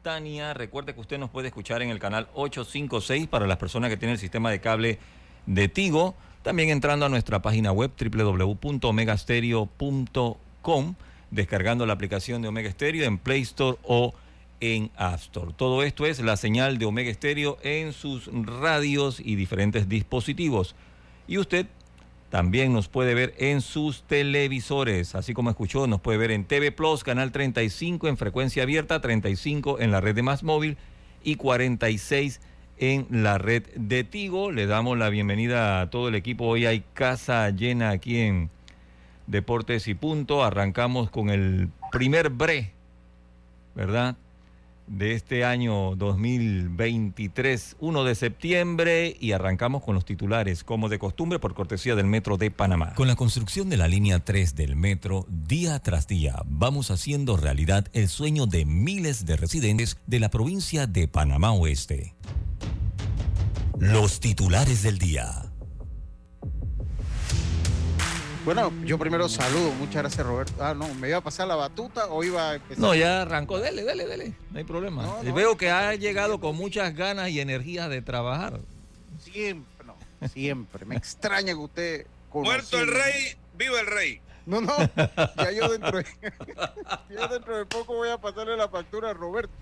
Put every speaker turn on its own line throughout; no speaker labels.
Simultánea. Recuerde que usted nos puede escuchar en el canal 856 para las personas que tienen el sistema de cable de Tigo. También entrando a nuestra página web www.omegastereo.com, descargando la aplicación de Omega Stereo en Play Store o en App Store. Todo esto es la señal de Omega Stereo en sus radios y diferentes dispositivos. Y usted también nos puede ver en sus televisores, así como escuchó, nos puede ver en TV Plus, canal 35 en frecuencia abierta, 35 en la red de Más Móvil y 46 en la red de Tigo. Le damos la bienvenida a todo el equipo. Hoy hay casa llena aquí en Deportes y Punto. Arrancamos con el primer bre, ¿verdad? De este año 2023, 1 de septiembre, y arrancamos con los titulares, como de costumbre, por cortesía del Metro de Panamá.
Con la construcción de la línea 3 del metro, día tras día, vamos haciendo realidad el sueño de miles de residentes de la provincia de Panamá Oeste. Los titulares del día.
Bueno, yo primero saludo, muchas gracias Roberto. Ah, no, ¿me iba a pasar la batuta o iba a empezar?
No, ya arrancó, dele, dele, dele, no hay problema.
No, no.
Veo que ha llegado con muchas ganas y energías de trabajar.
Siempre, no, siempre. Me extraña que usted...
Muerto el rey, viva el rey.
No, no, ya yo dentro de, ya dentro de poco voy a pasarle la factura a Roberto.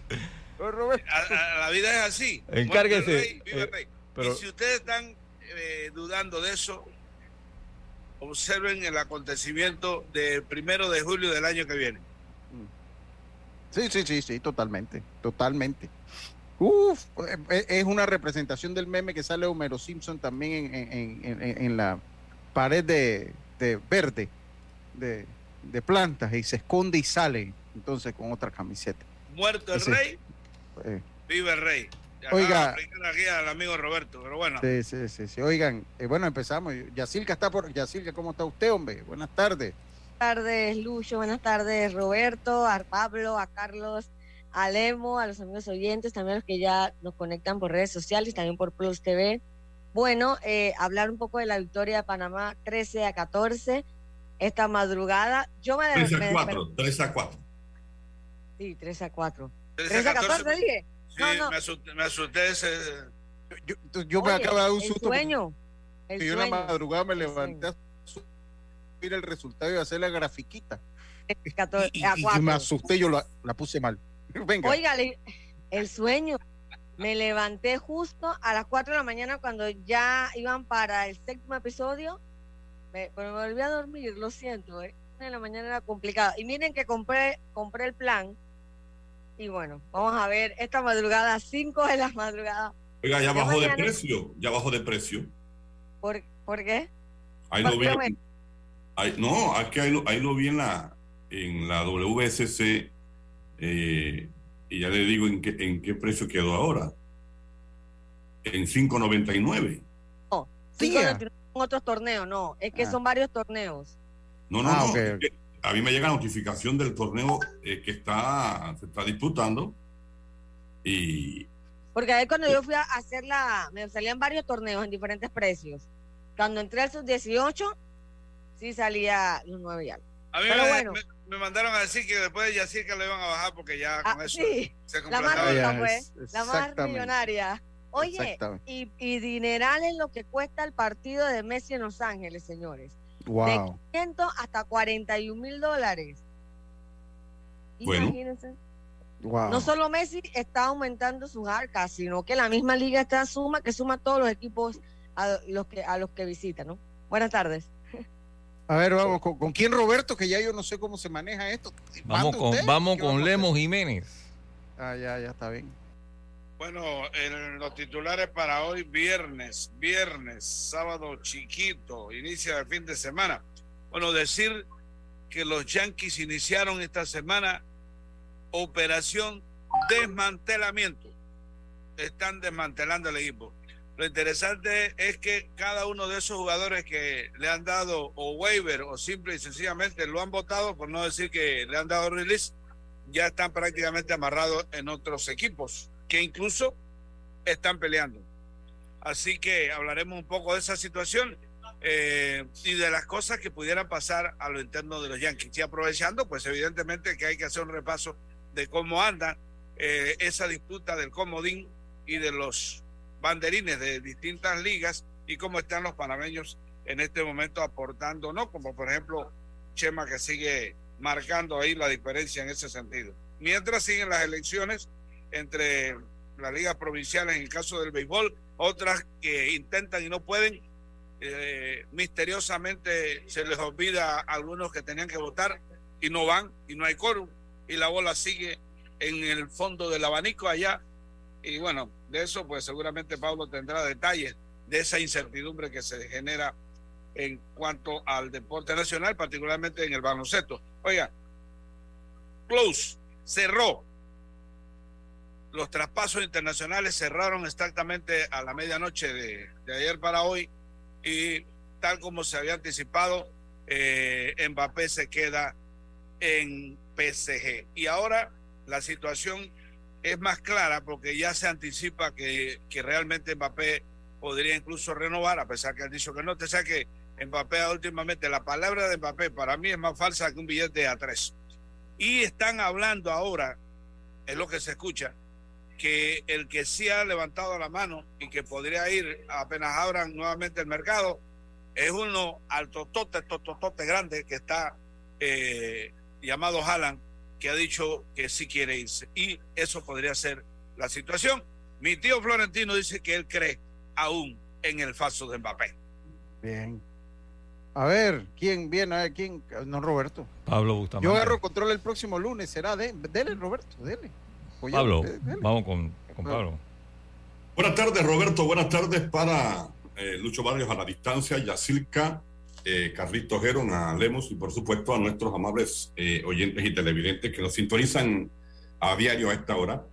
Roberto.
A- a- la vida es así.
Encárguese,
el rey, viva el
eh,
rey.
pero-
Y si ustedes están eh, dudando de eso, observen el acontecimiento del primero de julio del año que viene.
Sí, sí, sí, sí, totalmente, totalmente. Uf, eh, es una representación del meme que sale Homero Simpson también en, en- en- la pared de, de verde de, de plantas y se esconde y sale entonces con otra camiseta.
Muerto el rey,
Eh,
viva el rey. Ya
Oiga.
aquí al amigo Roberto, pero bueno.
sí, sí, sí, sí. Oigan, eh, bueno, empezamos. Yacilca está por. Yacilca, ¿cómo está usted, hombre? Buenas tardes.
Buenas tardes, Lucho. Buenas tardes, Roberto, a Pablo, a Carlos, a Lemo, a los amigos oyentes, también a los que ya nos conectan por redes sociales, también por Plus TV. Bueno, eh, hablar un poco de la victoria de Panamá 13 a 14 esta madrugada. Yo me,
3 a
me-
4, 3 a 4.
Sí, 13 a 4.
13
13 a 14 dije.
Sí,
No, no.
Me, asusté, me asusté ese.
Yo, yo- me acabo de dar un
el
susto.
sueño. El
yo en la
sueño.
madrugada me levanté a subir el resultado y a hacer la grafiquita.
14
Y,
a
y- y
4.
me asusté, yo la, la puse mal. Venga.
Oiga, el sueño. Me levanté justo a las 4 de la mañana cuando ya iban para el séptimo episodio. Me, pero me volví a dormir, lo siento. ¿eh? de la mañana era complicado. Y miren que compré, compré el plan. Y bueno, vamos a ver esta madrugada, 5 de la madrugada.
Oiga, ya bajó de precio, ya bajó de precio.
¿Por, ¿por qué?
Ahí lo vi. no, es que ahí lo, ahí lo vi en la, en la WSC eh, y ya le digo en qué, en qué precio quedó ahora. En 5.99.
No, 5.99 otros torneos, no, es que ah. son varios torneos.
No, no, ah, no. A mí me llega notificación del torneo eh, que está, se está disputando y...
Porque ahí cuando yo fui a hacer la, me salían varios torneos en diferentes precios. Cuando entré al sub-18, sí salía los nueve y algo.
A mí me, me, mandaron a decir que después de decir que lo iban a bajar porque ya con ah, eso
se La más rica, pues, la más millonaria. Oye, y, y, dineral en lo que cuesta el partido de Messi en Los Ángeles, señores.
Wow.
De 500 hasta 41 mil dólares. Imagínense. No solo Messi está aumentando sus arcas, sino que la misma liga está suma, que suma todos los equipos a los que, a los que visita, ¿no? Buenas tardes.
A ver, vamos, ¿con, quién Roberto? Que ya yo no sé cómo se maneja esto.
Vamos con, vamos con Lemos Jiménez.
Ah, ya, ya está bien.
Bueno, en los titulares para hoy, viernes, viernes, sábado chiquito, inicia el fin de semana. Bueno, decir que los Yankees iniciaron esta semana operación desmantelamiento. Están desmantelando el equipo. Lo interesante es que cada uno de esos jugadores que le han dado o waiver o simple y sencillamente lo han votado, por no decir que le han dado release, ya están prácticamente amarrados en otros equipos que incluso están peleando. Así que hablaremos un poco de esa situación eh, y de las cosas que pudieran pasar a lo interno de los Yankees. Y aprovechando, pues evidentemente que hay que hacer un repaso de cómo anda eh, esa disputa del comodín y de los banderines de distintas ligas y cómo están los panameños en este momento aportando, ¿no? Como por ejemplo Chema que sigue marcando ahí la diferencia en ese sentido. Mientras siguen las elecciones entre las ligas provinciales en el caso del béisbol, otras que intentan y no pueden. Eh, misteriosamente se les olvida a algunos que tenían que votar y no van y no hay quórum y la bola sigue en el fondo del abanico allá y bueno de eso pues seguramente Pablo tendrá detalles de esa incertidumbre que se genera en cuanto al deporte nacional particularmente en el baloncesto oiga close cerró los traspasos internacionales cerraron exactamente a la medianoche de, ayer para hoy y tal como se había anticipado, eh, Mbappé se queda en PSG. Y ahora la situación es más clara porque ya se anticipa que, que realmente Mbappé podría incluso renovar, a pesar que han dicho que no. Te sea que Mbappé últimamente, la palabra de Mbappé para mí es más falsa que un billete a tres. Y están hablando ahora, es lo que se escucha, que el que sí ha levantado la mano y que podría ir apenas abran nuevamente el mercado es uno altotote, tototote grande que está eh, llamado Haaland, que ha dicho que sí quiere irse. Y eso podría ser la situación. Mi tío Florentino dice que él cree aún en el falso de Mbappé.
Bien. A ver, ¿quién viene? A ver, ¿quién? No, Roberto.
Pablo Bustamante.
Yo agarro control el próximo lunes. Será de. Dele, Roberto, dele.
Pablo, vamos con, Pablo.
Buenas tardes, Roberto. Buenas tardes para eh, Lucho Barrios a la distancia, Yacilca, eh, Carlito Geron, a Lemos y por supuesto a nuestros amables eh, oyentes y televidentes que nos sintonizan a diario a esta hora.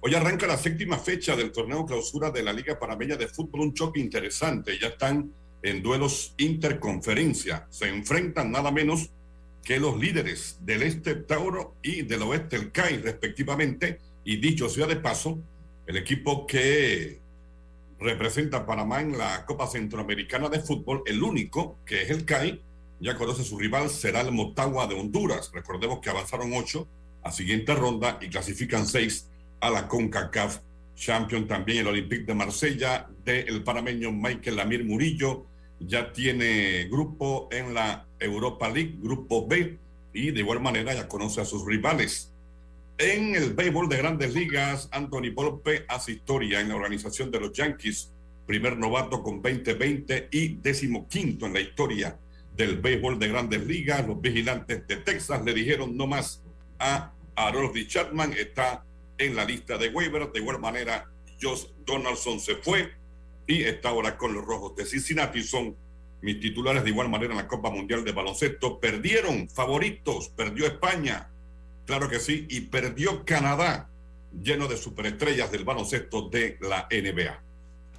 Hoy arranca la séptima fecha del torneo clausura de la Liga Panameña de Fútbol, un choque interesante. Ya están en duelos interconferencia. Se enfrentan nada menos que los líderes del este Tauro y del oeste el CAI respectivamente, y dicho sea de paso, el equipo que representa a Panamá en la Copa Centroamericana de Fútbol, el único que es el CAI, ya conoce su rival, será el Motagua de Honduras. Recordemos que avanzaron ocho a siguiente ronda y clasifican seis a la CONCACAF Champion. También el Olympique de Marsella del panameño Michael Lamir Murillo ya tiene grupo en la Europa League, grupo B, y de igual manera ya conoce a sus rivales. En el béisbol de grandes ligas, Anthony Volpe hace historia en la organización de los Yankees, primer novato con 20-20 y décimo quinto en la historia del béisbol de grandes ligas. Los vigilantes de Texas le dijeron no más a Harold Chapman. Está en la lista de waivers. De igual manera, Josh Donaldson se fue y está ahora con los rojos de Cincinnati. Son mis titulares de igual manera en la Copa Mundial de Baloncesto. Perdieron favoritos, perdió España, claro que sí, y perdió Canadá, lleno de superestrellas del baloncesto de la NBA.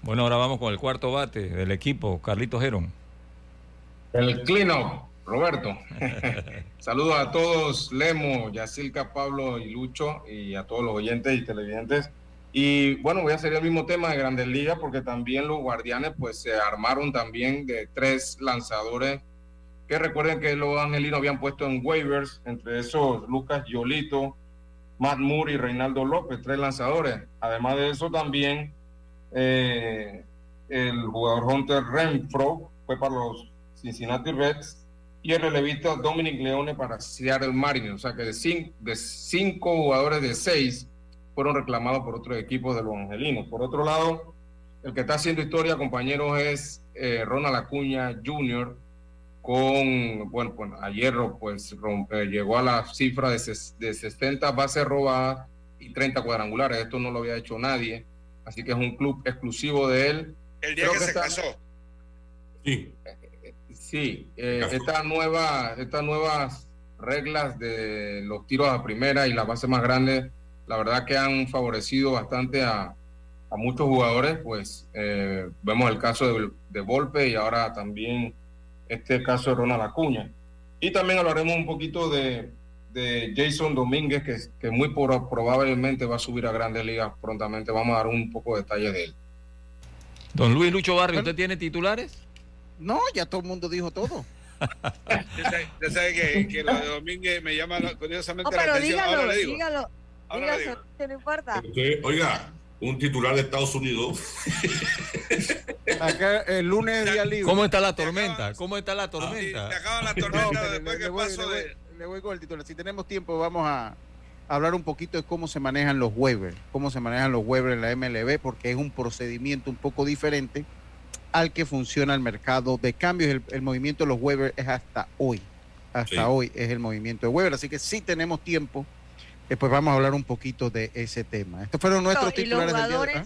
Bueno, ahora vamos con el cuarto bate del equipo, Carlitos Geron.
El clino, Roberto. Saludos a todos, Lemo, Yacilca, Pablo y Lucho, y a todos los oyentes y televidentes. Y bueno, voy a hacer el mismo tema de Grandes Ligas porque también los guardianes pues se armaron también de tres lanzadores que recuerden que los angelinos habían puesto en waivers, entre esos Lucas Yolito, Matt Moore y Reinaldo López, tres lanzadores. Además de eso también eh, el jugador Hunter Renfro fue para los Cincinnati Reds y el relevista Dominic Leone para Seattle Mariners. O sea que de cinco, de cinco jugadores de seis fueron reclamados por otros equipos de los angelinos. Por otro lado, el que está haciendo historia, compañeros, es eh, Ronald Acuña Jr., con, bueno, pues ayer pues rompe, llegó a la cifra de, de 60 bases robadas y 30 cuadrangulares. Esto no lo había hecho nadie, así que es un club exclusivo de él.
El día que, se casó.
Sí.
Sí, eh, esta nueva, estas nuevas reglas de los tiros a primera y las bases más grandes la verdad que han favorecido bastante a, muchos jugadores, pues eh, vemos el caso de, de, Volpe y ahora también este caso de Ronald Acuña. Y también hablaremos un poquito de, Jason Domínguez, que, que muy probablemente va a subir a grandes ligas prontamente. Vamos a dar un poco de detalle de él.
Don Luis Lucho Barrio, ¿usted tiene titulares?
No, ya todo el mundo dijo todo.
ya sabe, que, que, lo de Domínguez me llama curiosamente
la atención. Ahora le digo. dígalo no importa.
oiga, un titular de Estados Unidos.
Acá el lunes día libre.
¿Cómo está la tormenta? ¿Cómo está la tormenta?
Se acaba la tormenta después que pasó
de... Le voy con el titular. Si tenemos tiempo, vamos a hablar un poquito de cómo se manejan los waivers, cómo se manejan los waivers en la MLB, porque es un procedimiento un poco diferente al que funciona el mercado de cambios. El, el movimiento de los waivers es hasta hoy. Hasta hoy es el movimiento de waivers. Así que sí tenemos tiempo Después vamos a hablar un poquito de ese tema. Estos fueron nuestros titulares
del día ¿ah?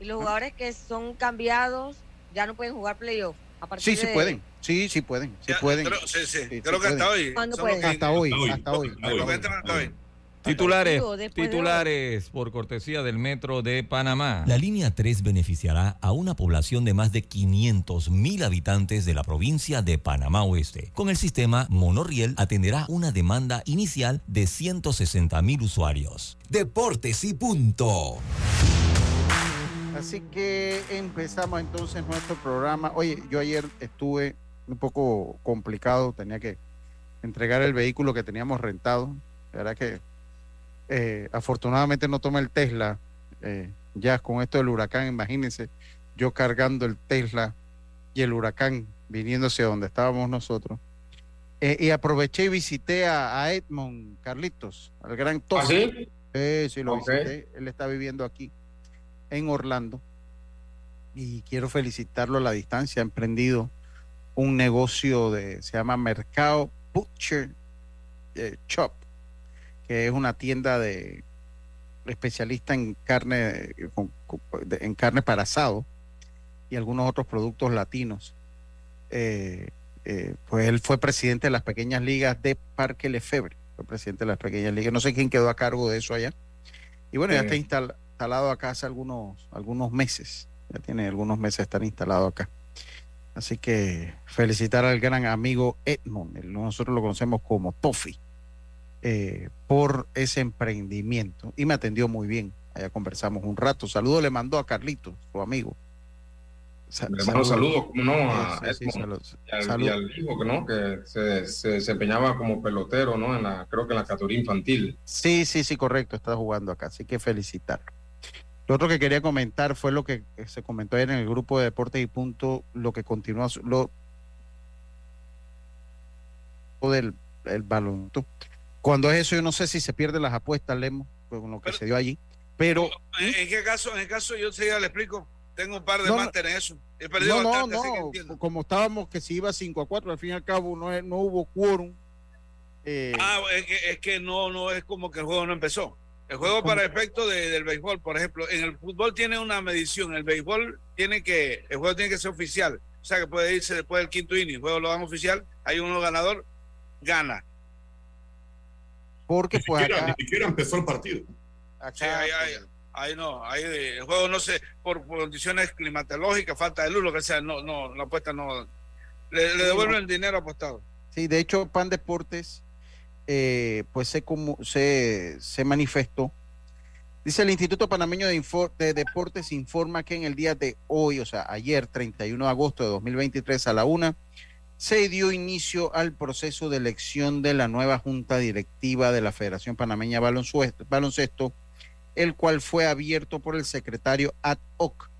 Y los jugadores que son cambiados ya no pueden jugar playoff.
Sí, sí pueden. Sí, sí pueden. Sí pueden.
sí, sí. Creo que hasta hoy.
Hasta hoy. Hasta hoy. Hasta
hoy. Titulares, titulares por cortesía del Metro de Panamá.
La línea 3 beneficiará a una población de más de 500 mil habitantes de la provincia de Panamá Oeste. Con el sistema Monoriel atenderá una demanda inicial de 160 mil usuarios. Deportes y punto.
Así que empezamos entonces nuestro programa. Oye, yo ayer estuve un poco complicado, tenía que entregar el vehículo que teníamos rentado. La verdad que eh, afortunadamente no tomé el Tesla. Eh, ya con esto del huracán, imagínense, yo cargando el Tesla y el huracán viniéndose a donde estábamos nosotros. Eh, y aproveché y visité a, Edmond Carlitos, al gran
Tosi.
¿Ah, sí? lo visité. Él está viviendo aquí en Orlando. Y quiero felicitarlo a la distancia. Ha emprendido un negocio de, se llama Mercado Butcher Shop que es una tienda de especialista en carne en carne para asado y algunos otros productos latinos. Eh, eh, pues él fue presidente de las pequeñas ligas de Parque Lefebvre, fue presidente de las pequeñas ligas. No sé quién quedó a cargo de eso allá. Y bueno, ya está instalado acá hace algunos, algunos meses. Ya tiene algunos meses de estar instalado acá. Así que felicitar al gran amigo Edmond. Nosotros lo conocemos como Toffee. Eh, por ese emprendimiento y me atendió muy bien. Allá conversamos un rato. Saludo le mandó a Carlito, su amigo.
le mando saludos, como no, a y, al, hijo que no, que se, se, desempeñaba como pelotero, ¿no? En la, creo que en la categoría infantil.
Sí, sí, sí, correcto, está jugando acá, así que felicitar. Lo otro que quería comentar fue lo que se comentó ayer en el grupo de deportes y punto, lo que continúa, lo del el. Cuando es eso, yo no sé si se pierden las apuestas, Lemo, con lo que se dio allí. Pero.
¿En qué caso? En el caso, yo se le explico. tengo un par de no, en eso.
He perdido no, bastante, no, como estábamos que se iba 5 a 4, al fin y al cabo no, no hubo quórum.
Eh, ah, es que, es que no, no es como que el juego no empezó. El juego para efecto de, del béisbol, por ejemplo, en el fútbol tiene una medición, el béisbol tiene que, el juego tiene que ser oficial, o sea que puede irse después del quinto inning, el juego lo dan oficial, hay uno ganador, gana.
Porque pues ni siquiera empezó el partido.
Sí, ahí, no, ahí el juego no sé, por, condiciones climatológicas, falta de luz, lo que sea, no, no, la apuesta no, le, devuelven el dinero apostado.
Sí, de hecho, Pan Deportes eh, pues se, como, se, se manifestó. Dice el Instituto Panameño de, de, Deportes informa que en el día de hoy, o sea, ayer, 31 de agosto de 2023 a la una, se dio inicio al proceso de elección de la nueva junta directiva de la Federación Panameña Baloncesto, el cual fue abierto por el secretario ad hoc.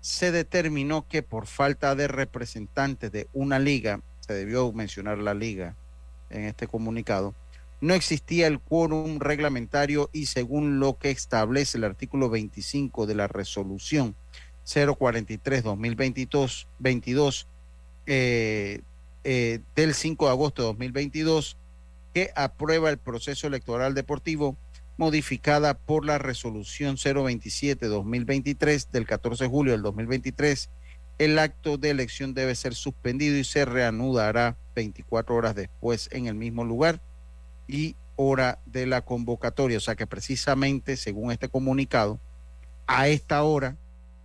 Se determinó que por falta de representantes de una liga, se debió mencionar la liga, en este comunicado, no existía el quórum reglamentario y según lo que establece el artículo 25 de la resolución 043-2022 22, eh, eh, del 5 de agosto de 2022 que aprueba el proceso electoral deportivo modificada por la resolución 027-2023 del 14 de julio del 2023 el acto de elección debe ser suspendido y se reanudará 24 horas después en el mismo lugar y hora de la convocatoria. O sea que precisamente, según este comunicado, a esta hora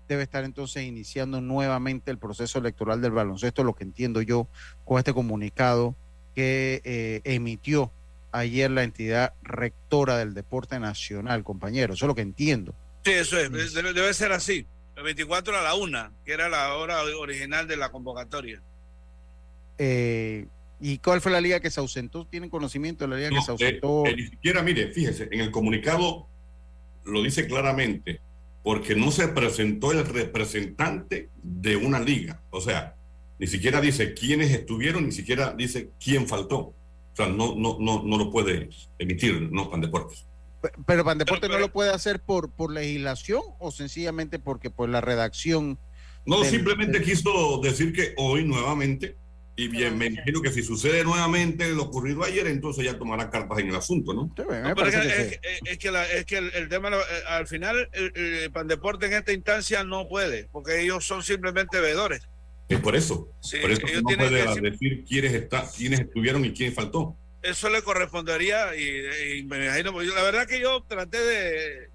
debe estar entonces iniciando nuevamente el proceso electoral del baloncesto, lo que entiendo yo con este comunicado que eh, emitió ayer la entidad rectora del deporte nacional, compañero. Eso es lo que entiendo.
Sí, eso es, debe ser así. El 24 a la una, que era la hora original de la convocatoria.
Eh, ¿Y cuál fue la liga que se ausentó? ¿Tienen conocimiento de la liga que se ausentó?
Eh, eh, ni siquiera, mire, fíjese, en el comunicado lo dice claramente, porque no se presentó el representante de una liga. O sea, ni siquiera dice quiénes estuvieron, ni siquiera dice quién faltó. O sea, no, no, no, no lo puede emitir, no Pan Deportes.
Pero Pandeporte no lo puede hacer por, por legislación o sencillamente porque por la redacción.
No, simplemente quiso decir que hoy nuevamente, y bien, me imagino que si sucede nuevamente lo ocurrido ayer, entonces ya tomará cartas en el asunto, ¿no?
es, que, es, que el, tema, eh, al final, el, Pandeporte en esta instancia no puede, porque ellos son simplemente veedores.
Es por eso. por eso no puede decir quiénes, está, quiénes estuvieron y quién faltó
eso le correspondería y, me imagino, pues, la verdad que yo traté de,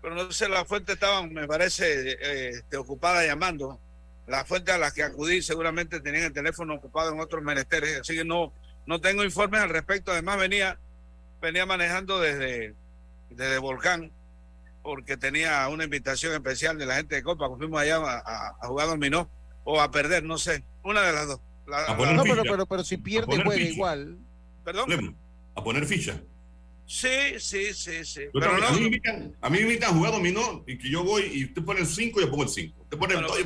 pero no sé, la fuente estaba, me parece, eh, este, ocupada llamando. La fuente a la que acudí seguramente tenían el teléfono ocupado en otros menesteres, así que no, no tengo informes al respecto. Además venía, venía manejando desde, desde Volcán, porque tenía una invitación especial de la gente de Copa, fuimos allá a, a, jugar dominó o a perder, no sé, una de las dos.
no, pero, pero, pero si pierde juega igual.
¿Perdón?
a poner ficha.
Sí, sí, sí, sí.
Pero a, mí me invitan, a mí me invitan a jugar dominó y que yo voy y usted pone el 5 y yo pongo el 5. Usted pone el 2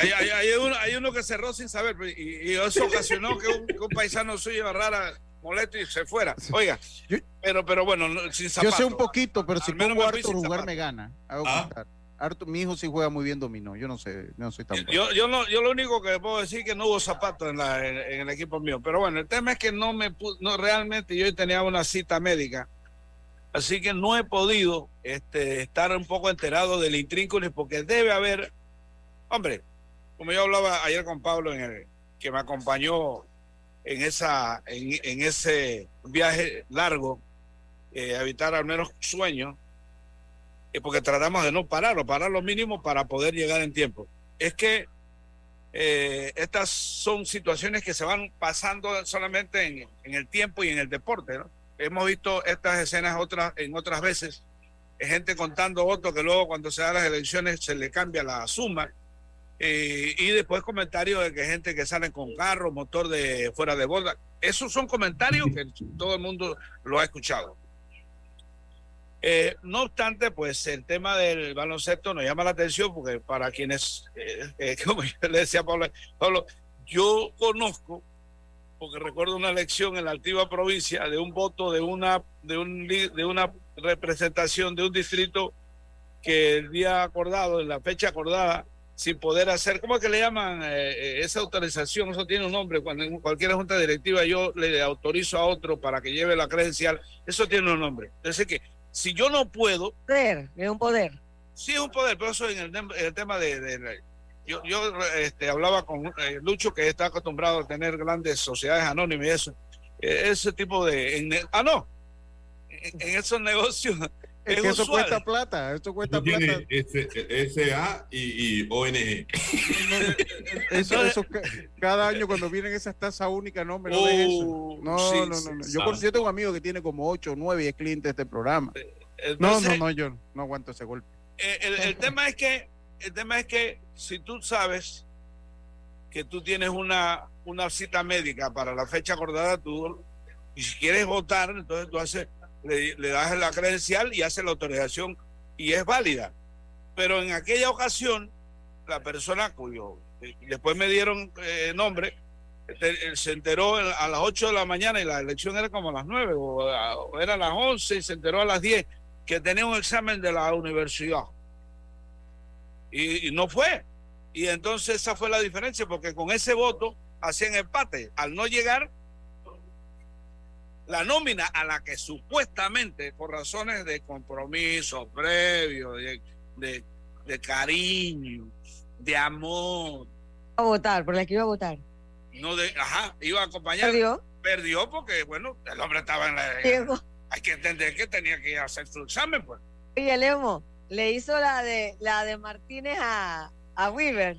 hay, hay, hay, uno, hay, uno, que cerró sin saber y, y eso ocasionó que un, que un, paisano suyo rara molesto y se fuera. Oiga, pero, pero bueno, sin
saber. Yo sé un poquito, pero si pongo a jugar me gana. Hago ¿Ah? Mi hijo sí juega muy bien dominó, yo no sé, no soy tan
yo, yo, no, yo lo único que puedo decir es que no hubo zapatos en, la, en, el equipo mío, pero bueno, el tema es que no me no realmente yo tenía una cita médica, así que no he podido este, estar un poco enterado del intrínculo porque debe haber, hombre, como yo hablaba ayer con Pablo en el que me acompañó en esa en, en ese viaje largo, eh, evitar al menos sueños porque tratamos de no parar o parar lo mínimo para poder llegar en tiempo. Es que eh, estas son situaciones que se van pasando solamente en, en, el tiempo y en el deporte. ¿no? Hemos visto estas escenas otras, en otras veces, gente contando votos que luego cuando se dan las elecciones se le cambia la suma. Eh, y después comentarios de que gente que sale con carro, motor de fuera de borda. Esos son comentarios que todo el mundo lo ha escuchado. Eh, no obstante, pues el tema del baloncesto nos llama la atención porque para quienes, eh, eh, como yo le decía a Pablo, Pablo, yo conozco, porque recuerdo una elección en la antigua provincia de un voto de una, de un, de una representación de un distrito que el día acordado, en la fecha acordada, sin poder hacer, ¿cómo es que le llaman eh, eh, esa autorización? Eso tiene un nombre. Cuando en cualquier junta directiva yo le autorizo a otro para que lleve la credencial, eso tiene un nombre. Entonces, que si yo no puedo.
Poder, es un poder.
Sí, es un poder, pero eso en el, tema de. yo yo este, hablaba con eh, Lucho, que está acostumbrado a tener grandes sociedades anónimas y eso. ese tipo de. ah, no. En, en esos negocios
es, que eso cuesta plata, eso cuesta plata.
SA y, y ONG.
eso, eso, cada año cuando vienen esas tasas únicas, no me lo eso. Oh, no, no, no, no. Yo, por cierto, tengo un amigo que tiene como 8 o 9 clientes de este programa. Eh, no, no, no, yo no aguanto ese golpe.
Eh, el, el, tema es que, el tema es que si tú sabes que tú tienes una, una cita médica para la fecha acordada, tú, y si quieres votar, entonces tú haces le, das la credencial y hace la autorización y es válida. Pero en aquella ocasión, la persona cuyo después me dieron eh, nombre, este, se enteró a las 8 de la mañana y la elección era como a las 9 o, era a las 11 y se enteró a las 10 que tenía un examen de la universidad. Y, y, no fue. Y entonces esa fue la diferencia, porque con ese voto hacían empate. Al no llegar, la nómina a la que supuestamente, por razones de compromiso previo, de, cariño, de amor.
A votar, por la que iba a votar.
No de, ajá, iba a acompañar.
Perdió.
Perdió porque, bueno, el hombre estaba en la. Hay que entender que tenía que hacer su examen, pues.
Oye, Lemo, le hizo la de la de Martínez a, a Weaver.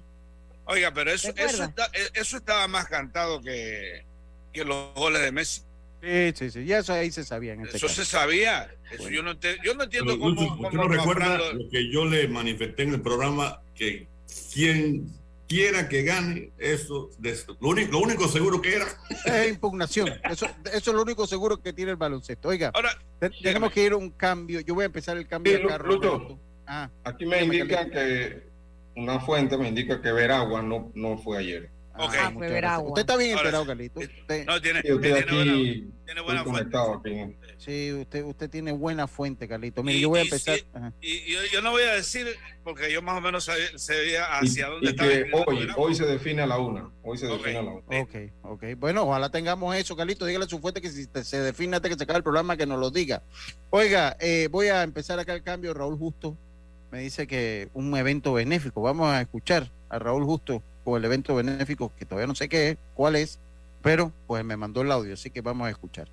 Oiga, pero eso, eso, eso estaba más cantado que, que los goles de Messi.
Sí, sí, sí, ya eso ahí se sabía.
Este eso se sabía. Eso yo, no yo no entiendo cómo.
¿Usted no recuerda lo que yo le manifesté en el programa? Que quien quiera que gane, eso, lo, único, lo único seguro que era.
Es impugnación. Eso, eso es lo único seguro que tiene el baloncesto. Oiga, Ahora, tenemos que ir a un cambio. Yo voy a empezar el cambio de
carro. Ah, aquí me indica que una fuente me indica que Veragua no, no fue ayer.
Okay. Ah,
usted está bien enterado, Carlito.
Usted, no, tiene, sí, usted
aquí tiene buena, fuente.
Sí, usted, usted tiene buena fuente, Carlito. Mire, yo voy a empezar.
y, yo, yo, no voy a decir, porque yo más o menos sabía hacia dónde
está. hoy, hoy se define a la una. Hoy se define a la una.
Ok, ok. Bueno, ojalá tengamos eso, Carlito. Dígale a su fuente que si se define antes que se acabe el programa, que nos lo diga. Oiga, eh, voy a empezar acá el cambio. Raúl Justo me dice que un evento benéfico. Vamos a escuchar a Raúl Justo el evento benéfico, que todavía no sé qué es, cuál es, pero pues me mandó el audio, así que vamos a escuchar.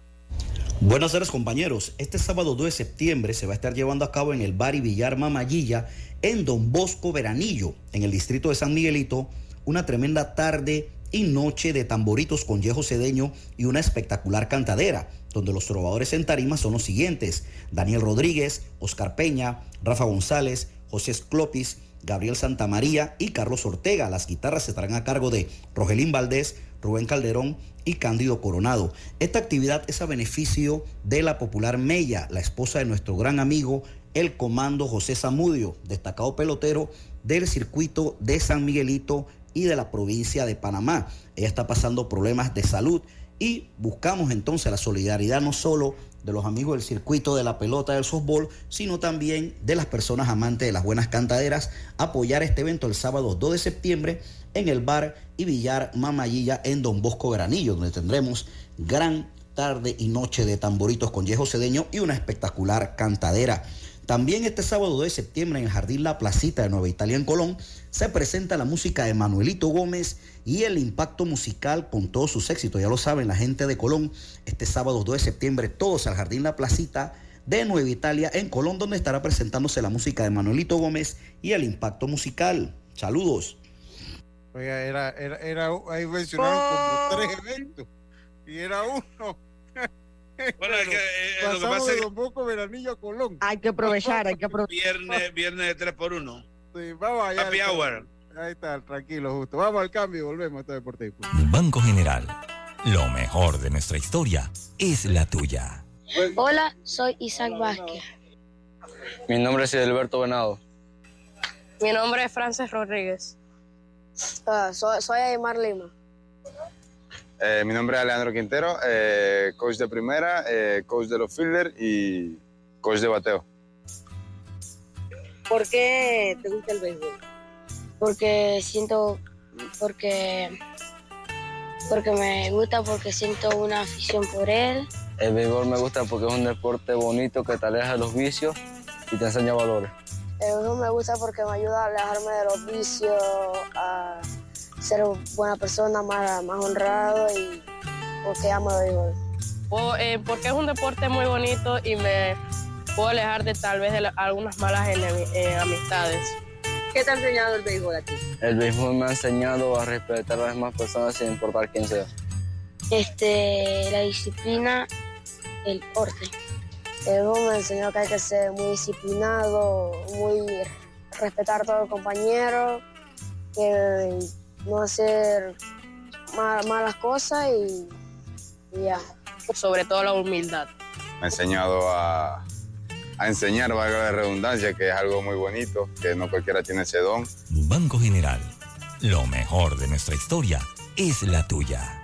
Buenas tardes compañeros, este sábado 2 de septiembre se va a estar llevando a cabo en el Bar y Villar Mamayilla en Don Bosco Veranillo, en el distrito de San Miguelito, una tremenda tarde y noche de tamboritos con Yejo Cedeño y una espectacular cantadera, donde los trovadores en tarima son los siguientes, Daniel Rodríguez, Oscar Peña, Rafa González, José Sclopis, Gabriel Santamaría y Carlos Ortega. Las guitarras estarán a cargo de Rogelín Valdés, Rubén Calderón y Cándido Coronado. Esta actividad es a beneficio de la popular Mella, la esposa de nuestro gran amigo, el comando José Zamudio, destacado pelotero del circuito de San Miguelito y de la provincia de Panamá. Ella está pasando problemas de salud y buscamos entonces la solidaridad no solo de los amigos del circuito de la pelota del softball, sino también de las personas amantes de las buenas cantaderas, apoyar este evento el sábado 2 de septiembre en el bar y billar Mamayilla en Don Bosco Veranillo, donde tendremos gran tarde y noche de tamboritos con Yejo Cedeño y una espectacular cantadera. También este sábado de septiembre en el Jardín La Placita de Nueva Italia en Colón se presenta la música de Manuelito Gómez y el impacto musical con todos sus éxitos. Ya lo saben la gente de Colón, este sábado 2 de septiembre todos al Jardín La Placita de Nueva Italia en Colón donde estará presentándose la música de Manuelito Gómez y el impacto musical. Saludos.
Oiga, era, era, era ahí mencionaron como tres eventos y era uno.
Bueno, es que,
eh, lo que pasa es que Don Bosco Veranillo a Colón.
Hay que aprovechar, hay que aprovechar.
Viernes, viernes de 3 por 1
Sí, vamos allá.
Happy hour.
Ahí está, tranquilo, justo. Vamos al cambio y volvemos a este deportivo.
Banco General. Lo mejor de nuestra historia es la tuya.
Hola, soy Isaac Vázquez.
Mi nombre es Alberto Venado.
Mi nombre es Frances Rodríguez. Ah, soy, soy Aymar Lima.
Eh, mi nombre es Alejandro Quintero, eh, coach de primera, eh, coach de los fielders y coach de bateo.
¿Por qué te gusta el béisbol?
Porque siento, porque, porque me gusta, porque siento una afición por él.
El béisbol me gusta porque es un deporte bonito que te aleja de los vicios y te enseña valores.
El béisbol me gusta porque me ayuda a alejarme de los vicios, a ser buena persona, más, más honrado y porque amo el béisbol.
Eh, porque es un deporte muy bonito y me puedo alejar de tal vez de algunas malas eh, amistades.
¿Qué te ha enseñado el béisbol a ti?
El béisbol me ha enseñado a respetar a las demás personas sin importar quién sea.
Este, la disciplina, el porte. El béisbol me enseñó que hay que ser muy disciplinado, muy respetar a todos los compañeros, que no hacer malas cosas y ya.
Sobre todo la humildad.
Me ha enseñado a, a enseñar, valga la redundancia, que es algo muy bonito, que no cualquiera tiene ese don.
Banco General, lo mejor de nuestra historia es la tuya.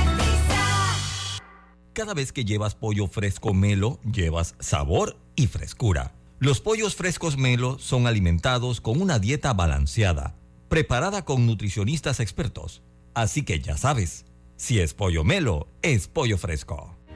Cada vez que llevas pollo fresco Melo, llevas sabor y frescura. Los pollos frescos Melo son alimentados con una dieta balanceada, preparada con nutricionistas expertos. Así que ya sabes, si es pollo Melo, es pollo fresco.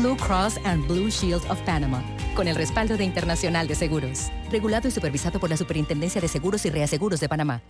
Blue Cross and Blue Shield of Panama, con el respaldo de Internacional de Seguros, regulado y supervisado por la Superintendencia de Seguros y Reaseguros de Panamá.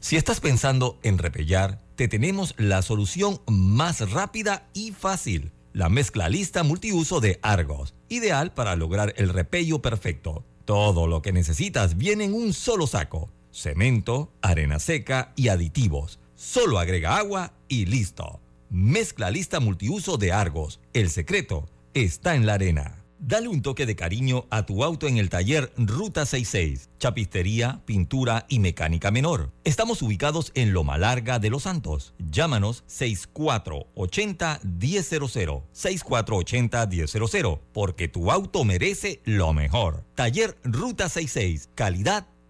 Si estás pensando en repellar, te tenemos la solución más rápida y fácil. La mezcla lista multiuso de Argos, ideal para lograr el repello perfecto. Todo lo que necesitas viene en un solo saco. Cemento, arena seca y aditivos. Solo agrega agua y listo. Mezcla lista multiuso de Argos. El secreto está en la arena. Dale un toque de cariño a tu auto en el taller Ruta 66, chapistería, pintura y mecánica menor. Estamos ubicados en Loma Larga de Los Santos. Llámanos 6480-1000, 6480-1000, porque tu auto merece lo mejor. Taller Ruta 66, calidad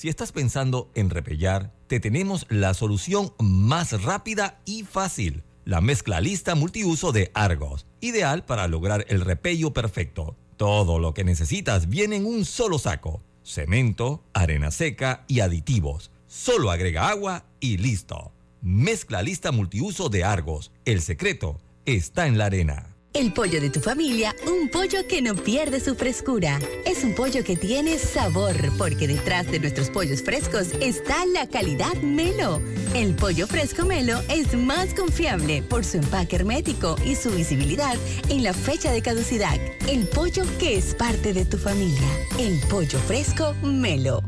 Si estás pensando en repellar, te tenemos la solución más rápida y fácil. La mezcla lista multiuso de Argos, ideal para lograr el repello perfecto. Todo lo que necesitas viene en un solo saco. Cemento, arena seca y aditivos. Solo agrega agua y listo. Mezcla lista multiuso de Argos. El secreto está en la arena.
El pollo de tu familia, un pollo que no pierde su frescura. Es un pollo que tiene sabor, porque detrás de nuestros pollos frescos está la calidad Melo. El pollo fresco Melo es más confiable por su empaque hermético y su visibilidad en la fecha de caducidad. El pollo que es parte de tu familia. El pollo fresco Melo.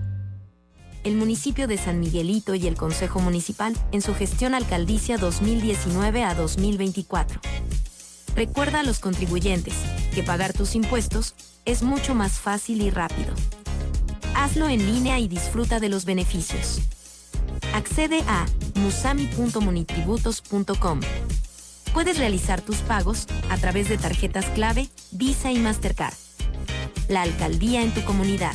El municipio de San Miguelito y el Consejo Municipal en su gestión alcaldicia 2019 a 2024 Recuerda a los contribuyentes que pagar tus impuestos es mucho más fácil y rápido. Hazlo en línea y disfruta de los beneficios. Accede a musami.munitributos.com. Puedes realizar tus pagos a través de tarjetas clave, Visa y Mastercard. La alcaldía en tu comunidad.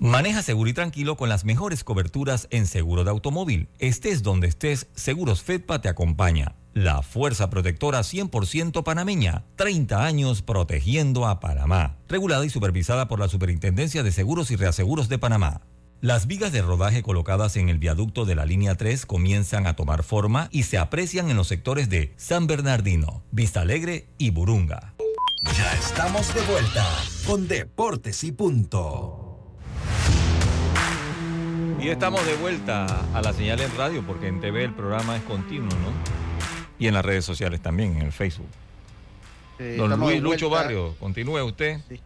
Maneja seguro y tranquilo con las mejores coberturas en seguro de automóvil. Estés donde estés, Seguros Fedpa te acompaña. La fuerza protectora 100% panameña. 30 años protegiendo a Panamá. Regulada y supervisada por la Superintendencia de Seguros y Reaseguros de Panamá. Las vigas de rodaje colocadas en el viaducto de la línea 3 comienzan a tomar forma y se aprecian en los sectores de San Bernardino, Vista Alegre y Burunga.
Ya estamos de vuelta con Deportes y Punto.
Y estamos de vuelta a la señal en radio, porque en TV el programa es continuo, ¿no? Y en las redes sociales también, en el Facebook. Don Luis Lucho Barrio, continúe usted.
Sí.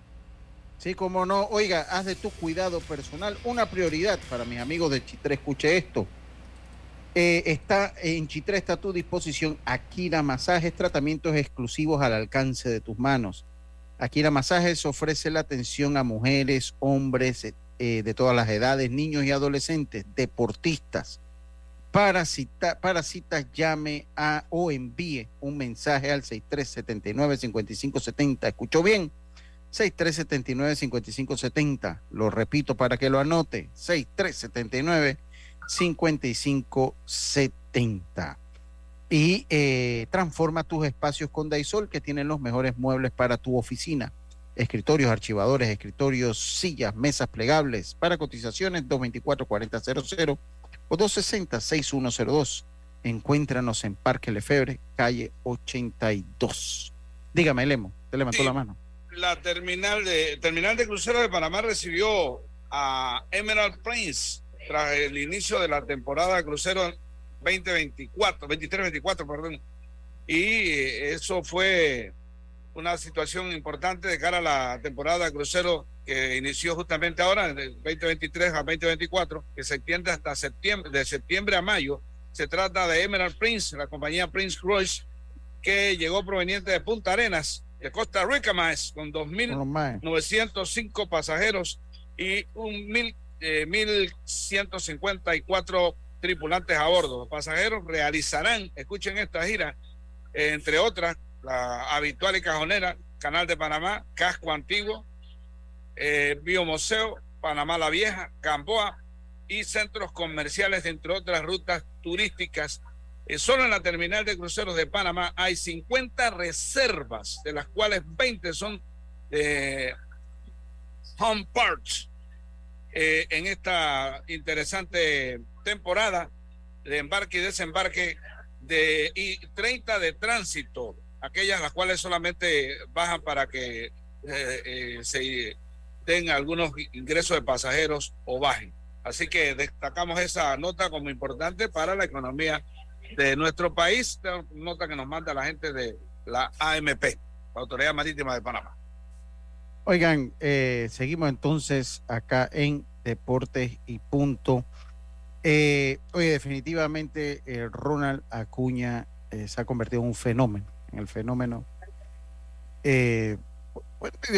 sí, como no. Oiga, haz de tu cuidado personal una prioridad para mis amigos de Chitré. Escuche esto. Eh, está en Chitré está a tu disposición Akira Masajes, tratamientos exclusivos al alcance de tus manos. Akira Masajes ofrece la atención a mujeres, hombres, eh, de todas las edades, niños y adolescentes, deportistas. Para, cita, para citas, llame a o envíe un mensaje al 6379-5570. ¿Escuchó bien? 6379-5570. Lo repito para que lo anote. 6379-5570. Y eh, transforma tus espacios con Daisol, que tienen los mejores muebles para tu oficina escritorios, archivadores, escritorios, sillas, mesas plegables. Para cotizaciones 224-4000 o 260-6102. Encuéntranos en Parque Lefebre, calle 82. Dígame, Lemo, te levantó la mano.
La terminal de, terminal de crucero de Panamá recibió a Emerald Prince tras el inicio de la temporada de crucero 2024, 23-24, perdón. Y eso fue una situación importante de cara a la temporada de crucero que inició justamente ahora, del 2023 a 2024, que se extiende hasta septiembre, de septiembre a mayo. Se trata de Emerald Prince, la compañía Prince Cruise, que llegó proveniente de Punta Arenas, de Costa Rica más, con 2.905 pasajeros y un mil, eh, 1.154 tripulantes a bordo. Los pasajeros realizarán, escuchen esta gira, entre otras, la habitual y cajonera, Canal de Panamá, Casco Antiguo, eh, Panamá la Vieja, Gamboa y centros comerciales, entre otras rutas turísticas. Eh, solo en la terminal de cruceros de Panamá hay 50 reservas, de las cuales 20 son home parts. Eh, en esta interesante temporada de embarque y desembarque de y 30 de tránsito aquellas las cuales solamente bajan para que eh, eh, se den algunos ingresos de pasajeros o bajen. Así que destacamos esa nota como importante para la economía de nuestro país, nota que nos manda la gente de la AMP, la Autoridad Marítima de Panamá.
Oigan, eh, seguimos entonces acá en Deportes y Punto. oye, definitivamente Ronald Acuña se ha convertido en un fenómeno el fenómeno. Eh,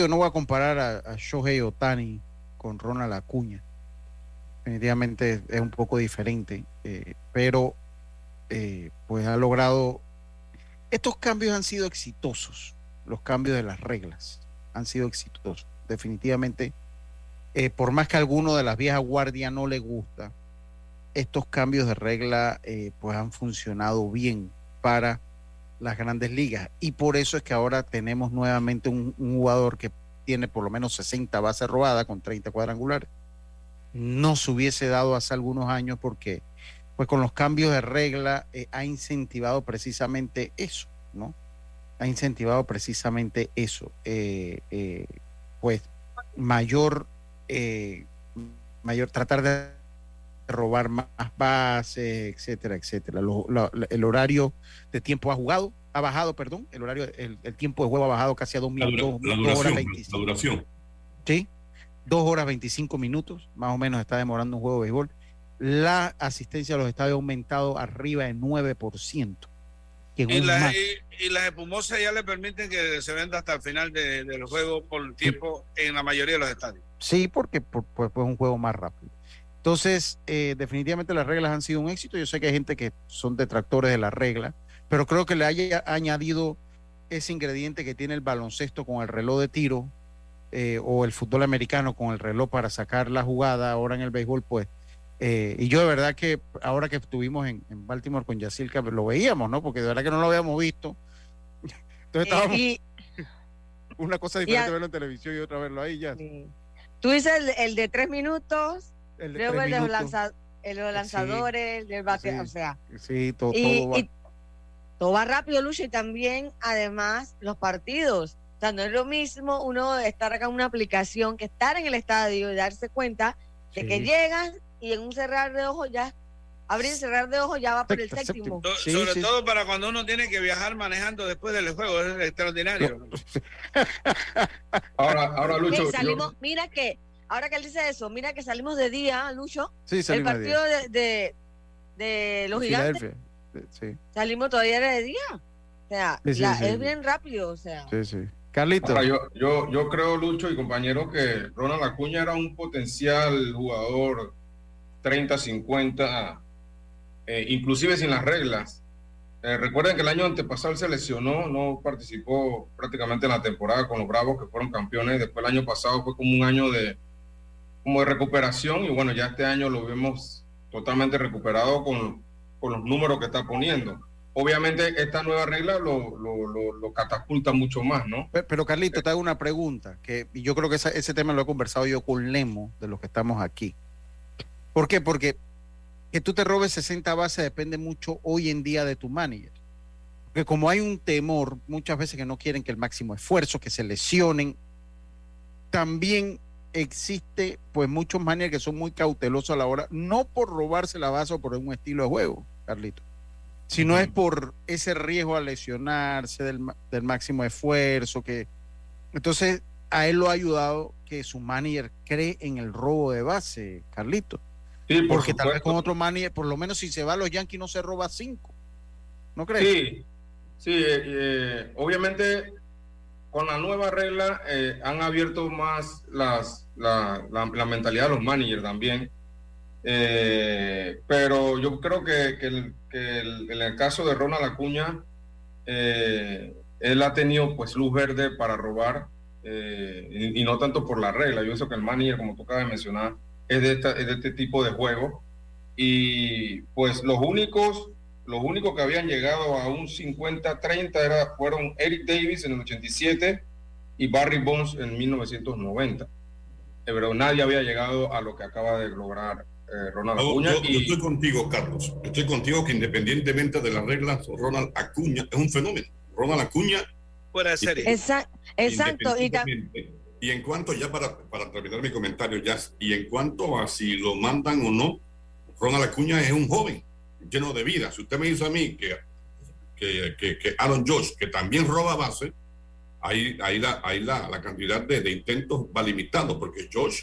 no voy a comparar a, Shohei Otani con Ronald Acuña. Definitivamente es un poco diferente, eh, pero eh, pues ha logrado. Estos cambios han sido exitosos, los cambios de las reglas han sido exitosos. Definitivamente, por más que a alguno de las viejas guardias no le gusta, estos cambios de regla pues han funcionado bien para las grandes ligas. Y por eso es que ahora tenemos nuevamente un, jugador que tiene por lo menos 60 bases robadas con 30 cuadrangulares. No se hubiese dado hace algunos años porque pues con los cambios de regla eh, ha incentivado precisamente eso, ¿no? Ha incentivado precisamente eso, eh, eh, pues mayor, mayor, tratar de robar más bases, etcétera, etcétera. el horario de tiempo ha jugado, ha bajado, perdón, el horario, el, tiempo de juego ha bajado casi a dos minutos,
la,
dos
horas La duración.
Sí, dos horas 25 minutos, más o menos está demorando un juego de béisbol. La asistencia a los estadios ha aumentado arriba de 9%.
y, y, las espumosas ya le permiten que se venda hasta el final del juego por tiempo en la mayoría de los estadios.
Sí, porque pues, pues, es un juego más rápido. Entonces, eh, definitivamente las reglas han sido un éxito. Yo sé que hay gente que son detractores de las reglas, pero creo que le haya añadido ese ingrediente que tiene el baloncesto con el reloj de tiro eh, o el fútbol americano con el reloj para sacar la jugada ahora en el béisbol, pues. Eh, y yo de verdad que ahora que estuvimos en, Baltimore con Yacirca, lo veíamos, ¿no? Porque de verdad que no lo habíamos visto. Entonces estábamos... una cosa diferente verlo en televisión y otra verlo ahí ya.
Tú dices el de tres minutos el de, Luego el de, los lanzadores, el del bate, o sea.
Sí, todo,
va. todo va rápido, Lucho, y también, además, los partidos. O sea, no es lo mismo uno estar acá en una aplicación que estar en el estadio y darse cuenta de que llegas y en un cerrar de ojos ya abrir y cerrar de ojos ya va por el séptimo.
Sobre todo para cuando uno tiene que viajar manejando después del juego, es extraordinario.
ahora, ahora Lucho.
Mira que ahora que él dice eso, mira que salimos de día, Lucho.
Sí,
el partido de, de, los gigantes. Salimos todavía de día. O sea, es bien rápido, o sea.
Sí, sí. Carlito.
yo, yo, yo creo, Lucho y compañero, que Ronald Acuña era un potencial jugador 30-50, eh, inclusive sin las reglas. Eh, recuerden que el año antepasado él se lesionó, no participó prácticamente en la temporada con los Bravos, que fueron campeones. Después el año pasado fue como un año de, como de recuperación y bueno, ya este año lo vemos totalmente recuperado con, con los números que está poniendo. Obviamente esta nueva regla lo, lo, lo, catapulta mucho más, ¿no?
Pero, Carlito, te hago una pregunta, que yo creo que ese, tema lo he conversado yo con Lemo, de los que estamos aquí. ¿Por qué? Porque que tú te robes 60 bases depende mucho hoy en día de tu manager. Porque como hay un temor, muchas veces que no quieren que el máximo esfuerzo, que se lesionen, también existe pues muchos managers que son muy cautelosos a la hora, no por robarse la base o por un estilo de juego, Carlito, sino es por ese riesgo a lesionarse del, del, máximo esfuerzo, que entonces a él lo ha ayudado que su manager cree en el robo de base, Carlito. Porque tal vez con otro manager, por lo menos si se va a los Yankees no se roba cinco. ¿No crees?
Sí, sí, eh, eh, obviamente con la nueva regla eh, han abierto más las, la, la, mentalidad de los managers también. Eh, pero yo creo que, que, que en el caso de Ronald Acuña, eh, él ha tenido pues luz verde para robar y, no tanto por la regla. Yo pienso que el manager, como tú acabas de mencionar, es de, esta, es de este tipo de juego. Y pues los únicos los únicos que habían llegado a un 50-30 era, fueron Eric Davis en el 87 y Barry Bonds en 1990. Eh, pero nadie había llegado a lo que acaba de lograr eh, Ronald Acuña.
Yo, estoy contigo, Carlos. Estoy contigo que independientemente de las reglas, Ronald Acuña es un fenómeno. Ronald Acuña.
Fuera de serie.
exacto.
Y, en cuanto, ya para, para terminar mi comentario, ya, y en cuanto a si lo mandan o no, Ronald Acuña es un joven lleno de vida. Si usted me dice a mí que, que, que, Aaron Josh, que también roba base, ahí, ahí, la, ahí la, la cantidad de, de, intentos va limitando, porque Josh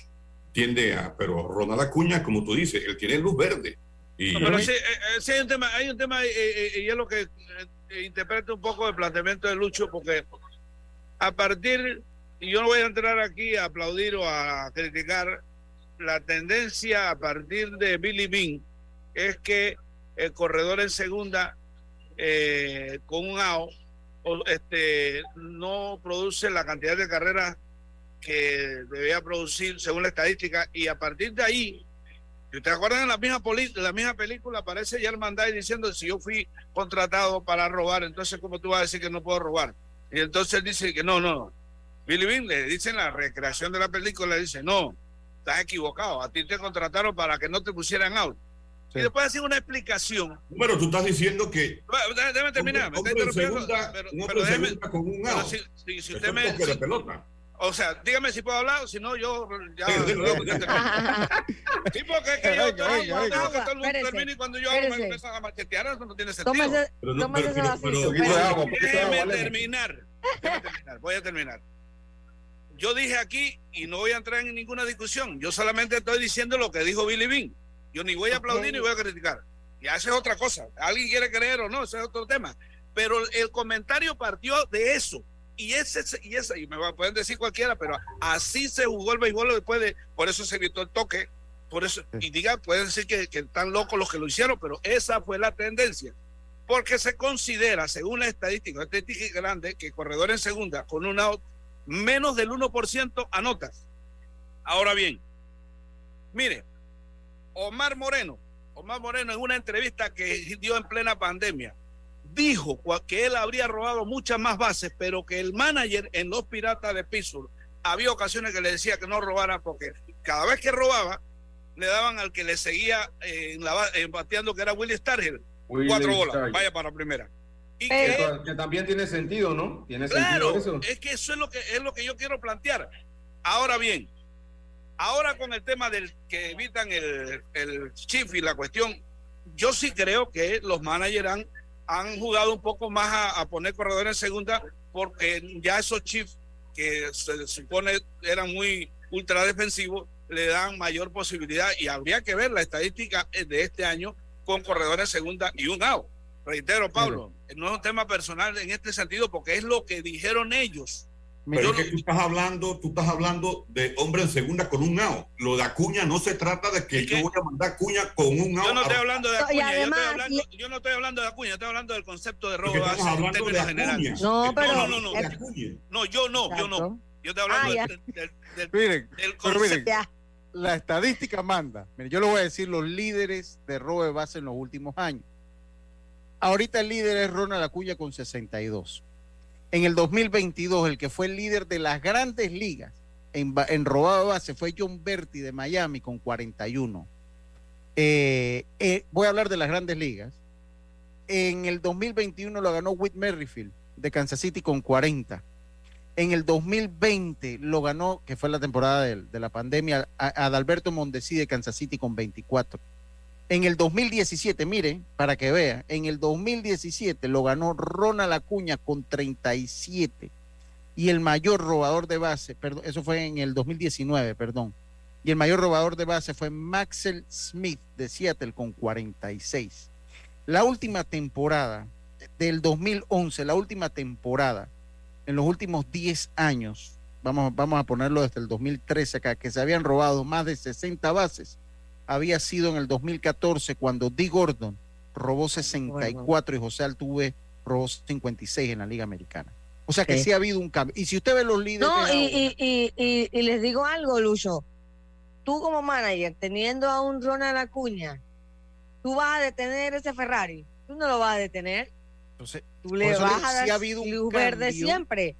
tiende a, pero Ronald Acuña, como tú dices, él tiene luz verde. Y,
pero sí, eh, eh, hay un tema, hay un tema eh, y es lo que interpreta un poco el planteamiento de Lucho, porque a partir, y yo no voy a entrar aquí a aplaudir o a criticar, la tendencia a partir de Billy Bean es que el corredor en segunda eh, con un AO este, no produce la cantidad de carreras que debía producir según la estadística y a partir de ahí si ustedes acuerdan en la misma, la misma película aparece ya el diciendo si yo fui contratado para robar entonces cómo tú vas a decir que no puedo robar y entonces dice que no no Billy Bean le dice en la recreación de la película dice no estás equivocado. A ti te contrataron para que no te pusieran out y después hacen una explicación.
Bueno, tú estás diciendo que.
Déjame terminar, me está interrumpiendo. Pero, pero déjeme.
Con un
pero si, si, si usted me. Si, o sea, dígame si puedo hablar, o si no, yo ya. sí, porque es que yo, yo, yo, yo dejo que todo el mundo termine y cuando yo hablo me empiezan a machetear, eso no tiene sentido.
Tómese,
pero no, pero, pero,
pero, déjeme terminar. Déjeme terminar. Voy a terminar. Yo dije aquí, y no voy a entrar en ninguna discusión, yo solamente estoy diciendo lo que dijo Billy Bean. Yo ni voy a aplaudir ni voy a criticar. Y esa es otra cosa. Alguien quiere creer o no, ese es otro tema. Pero el comentario partió de eso. Y ese y ese y me pueden decir cualquiera pero así se jugó el béisbol después de por eso se evitó el toque. Por eso y diga pueden decir que, que están locos los que lo hicieron pero esa fue la tendencia. Porque se considera según la estadística estadística grande que corredor en segunda con un out menos del 1% anotas ahora bien mire Omar Moreno Omar Moreno en una entrevista que dio en plena pandemia dijo que él habría robado muchas más bases, pero que el manager en los Piratas de Pittsburgh había ocasiones que le decía que no robara porque cada vez que robaba le daban al que le seguía eh, en la, bateando que era Willie Stargell cuatro bolas, vaya para la primera.
Y que, también tiene sentido, ¿no? Tiene claro,
eso. es que eso es lo que es lo que yo quiero plantear. Ahora bien, ahora con el tema del que evitan el, el chief y la cuestión, yo sí creo que los managers han han jugado un poco más a, poner corredores en segunda porque ya esos chiefs que se supone eran muy ultra defensivos le dan mayor posibilidad y habría que ver la estadística de este año con corredores en segunda y un out. Reitero, Pablo, no es un tema personal en este sentido porque es lo que dijeron ellos.
Pero es que tú estás hablando, tú estás hablando de hombre en segunda con un out. Lo de Acuña no se trata de que yo voy a mandar Acuña con un out.
Yo no estoy hablando de Acuña, yo, estoy hablando, yo, no estoy hablando de Acuña, estoy hablando del concepto de robo base en términos generales.
No, pero
no, no, no, no, yo no, yo no. Yo estoy hablando ah, del, del,
miren, Pero miren, la estadística manda. Miren, yo le voy a decir los líderes de robo de base en los últimos años. Ahorita el líder es Ronald Acuña con 62 en el 2022, el que fue el líder de las grandes ligas en, en robado base fue John Berti de Miami con 41. Eh, eh, voy a hablar de las grandes ligas. En el 2021 lo ganó Whit Merrifield de Kansas City con 40. En el 2020 lo ganó, que fue la temporada de, de la pandemia, Adalberto Mondesi de Kansas City con 24. En el 2017, miren, para que vean, en el 2017 lo ganó Ronald Acuña con 37 y el mayor robador de base, perdón, eso fue en el 2019, perdón. Y el mayor robador de base fue Maxwell Smith de Seattle con 46. La última temporada del 2011, la última temporada, en los últimos 10 años, vamos, vamos a ponerlo desde el 2013 acá, que se habían robado más de 60 bases había sido en el 2014 cuando Dee Gordon robó 64 y José Altuve robó 56 en la Liga Americana. O sea que sí, ha habido un cambio. Y si usted ve los líderes.
No, y, y, y, les digo algo, Lucho. Tú como manager, teniendo a un Ronald Acuña, tú vas a detener ese Ferrari. Tú no lo vas a detener.
Entonces,
tú le vas a dar ha habido un luz verde siempre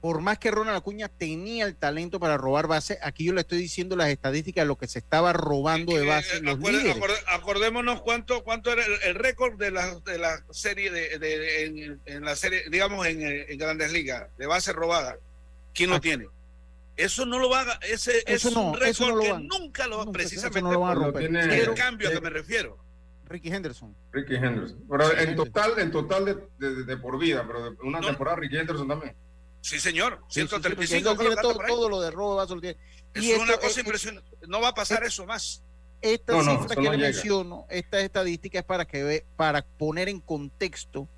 por más que Ronald Acuña tenía el talento para robar base, aquí yo le estoy diciendo las estadísticas de lo que se estaba robando de base. los
acordémonos cuánto cuánto era el, récord de la, de la serie de, en, la serie, digamos en, Grandes Ligas de base robada. ¿Quién lo ah. tiene? Eso no lo va a ese es un récord que nunca lo va precisamente no lo a romper. el cambio a que me refiero.
Ricky Henderson.
Ricky Henderson. Pero en total, en total de, por vida, pero de una temporada Ricky Henderson también.
Sí, señor. 135
todo, lo de robo
Es una cosa impresionante. No va a pasar eso más.
Esta cifra que le menciono, esta estadística es para que para poner en contexto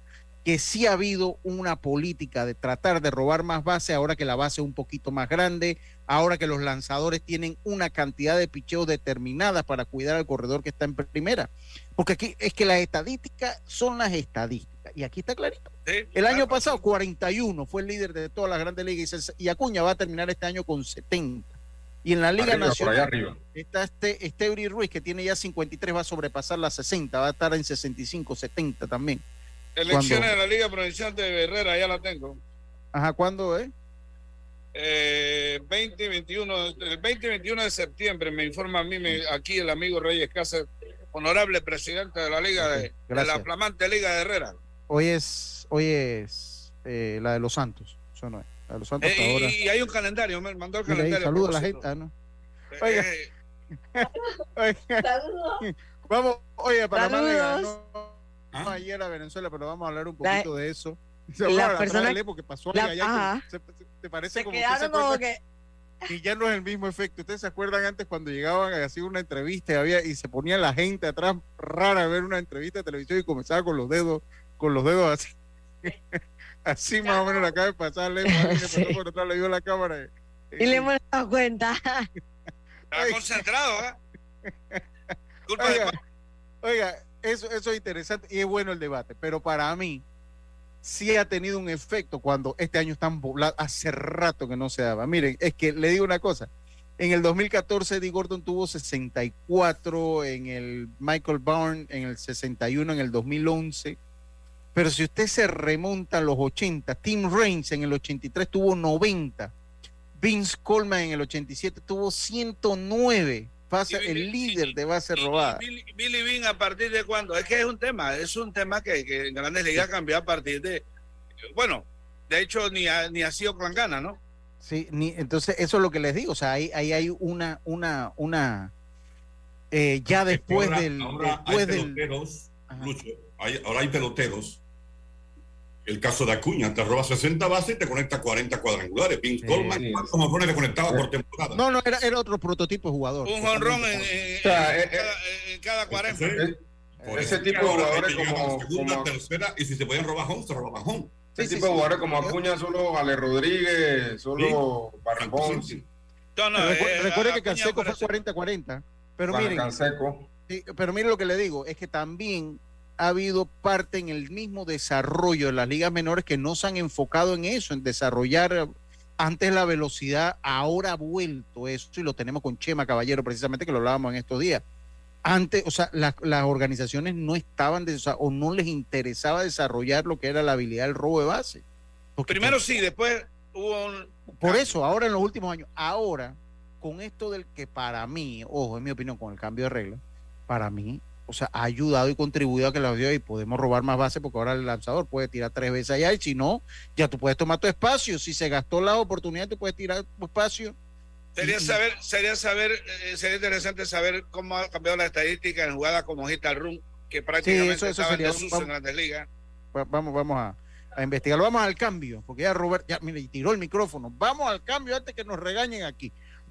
que sí ha habido una política de tratar de robar más base ahora que la base es un poquito más grande, ahora que los lanzadores tienen una cantidad de picheos determinadas para cuidar al corredor que está en primera. Porque aquí es que las estadísticas son las estadísticas. Y aquí está clarito. el año pasado 41 fue el líder de todas las grandes ligas y Acuña va a terminar este año con 70. Y en la Liga Nacional está este Estebri Ruiz que tiene ya 53, va a sobrepasar las 60, va a estar en 65, 70 también.
Elecciones de la Liga Provincial de Herrera, ya la tengo.
Ajá, ¿cuándo es?
Eh, 20, 21, el 20 21 de septiembre me informa a mí, aquí el amigo Reyes Casas honorable presidente de la Liga de, de la flamante Liga de Herrera.
Hoy es, hoy es eh, la de los Santos. Eso no es. La de los Santos
Eh,
ahora.
y, hay un calendario, me mandó el
Mira
calendario.
saluda a la gente. Ah, no.
Eh,
Oiga.
eh,
Oiga. Vamos, oye, Panamá le
Saludos.
ganó ayer a Venezuela, pero vamos a hablar un poquito de eso. Se
la persona-
porque pasó
la-
allá,
ajá.
se- se- ¿Te parece
Se
como usted
quedaron como
acuerda? Y ya no es el mismo efecto. ¿Ustedes se acuerdan antes cuando llegaban a hacer una entrevista y, había, y se ponía la gente atrás rara a ver una entrevista de televisión y comenzaba con los dedos, con los dedos así? así más o menos le acaba de pasar, le, le pasó por atrás, le dio la cámara.
Y le hemos dado cuenta.
Está concentrado, ¿eh? Culpa de
Oiga, oiga, eso, eso es interesante y es bueno el debate, pero para mí sí ha tenido un efecto cuando este año están poblados, hace rato que no se daba. Miren, es que le digo una cosa, en el 2014 Eddie Gordon tuvo 64, en el Michael Bourne en el 61, en el 2011, pero si usted se remonta a los 80, Tim Raines en el 83 tuvo 90, Vince Coleman en el 87 tuvo 109, pasa el líder de base robada.
Billy, Billy Bean a partir de cuándo? Es que es un tema, es un tema que, que en Grandes Ligas cambió a partir de, bueno, de hecho ni, a, ni así Oakland gana, ¿no?
Sí, ni, entonces eso es lo que les digo, o sea, ahí, ahí hay una, una, una, eh, ya después
ahora,
del,
ahora
después
hay
del,
peloteros, Lucho, hay- ahora hay peloteros. El caso de Acuña, te roba 60 bases y te conecta 40 cuadrangulares. Vince Coleman, ¿cuántos jonrones le conectaba por temporada?
no, no, era, era otro prototipo de jugador.
Un jonrón en,
Totalmente.
en-
O sea,
en
eh,
cada, en cada 40.
Por
Ese
eso,
tipo de jugadores
hay que llegar a la
como-
segunda,
como-
tercera, y si se podían robar home, se robaban home.
Ese tipo de jugadores como Acuña, solo Ale Rodríguez, solo Barribón.
No, no,
Recu-
eh,
recuerde que Canseco fue
parece-
40-40, pero miren,
Canseco.
Sí, pero mire lo que le digo, es que también ha habido parte en el mismo desarrollo de las ligas menores que no se han enfocado en eso, en desarrollar eh, antes la velocidad, ahora ha vuelto eso, y lo tenemos con Chema Caballero precisamente, que lo hablábamos en estos días. Antes, o sea, las, las organizaciones no estaban, de- o, sea, o no les interesaba desarrollar lo que era la habilidad del robo de base. Porque
Primero sí, después hubo un...
por eso, ahora en los últimos años, ahora, con esto del que para mí, ojo, en mi opinión, con el cambio de reglas, para mí, o sea, ha ayudado y contribuido a que la y podemos robar más bases porque ahora el lanzador puede tirar tres veces allá y si no, ya tú puedes tomar tu espacio. Si se gastó la oportunidad, tú puedes tirar tu espacio.
Sería saber, sería saber, eh, sería interesante saber cómo ha cambiado la estadística en jugadas como Hit Run, que prácticamente
eso- eso
en
sería un-
en Grandes Ligas.
Va- Vamos, vamos a, a investigarlo. Vamos al cambio, porque ya Robert, ya, mire, tiró el micrófono. Vamos al cambio antes que nos regañen aquí.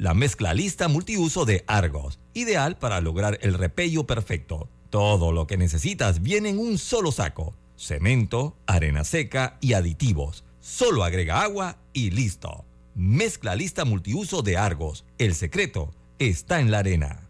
La mezcla lista multiuso de Argos, ideal para lograr el repello perfecto. Todo lo que necesitas viene en un solo saco. Cemento, arena seca y aditivos. Solo agrega agua y listo. Mezcla lista multiuso de Argos. El secreto está en la arena.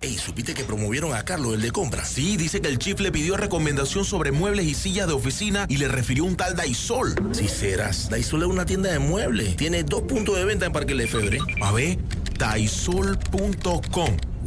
Ey, ¿supiste que promovieron a Carlos, el de compra? Sí, dice que el chief le pidió recomendación sobre muebles y sillas de oficina y le refirió un tal Daisol. Si serás, Daisol es una tienda de muebles. Tiene dos puntos de venta en Parque Lefebvre. A ver, daisol.com.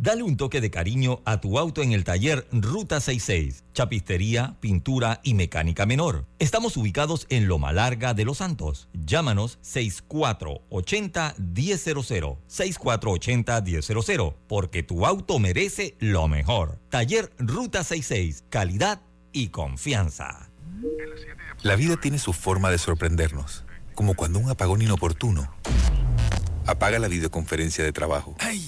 Dale un toque de cariño a tu auto en el taller Ruta 66, chapistería, pintura y mecánica menor. Estamos ubicados en Loma Larga de Los Santos. Llámanos 6480-1000, 6480-1000, porque tu auto merece lo mejor. Taller Ruta 66, calidad y confianza.
La vida tiene su forma de sorprendernos, como cuando un apagón inoportuno apaga la videoconferencia de trabajo. ¡Ay!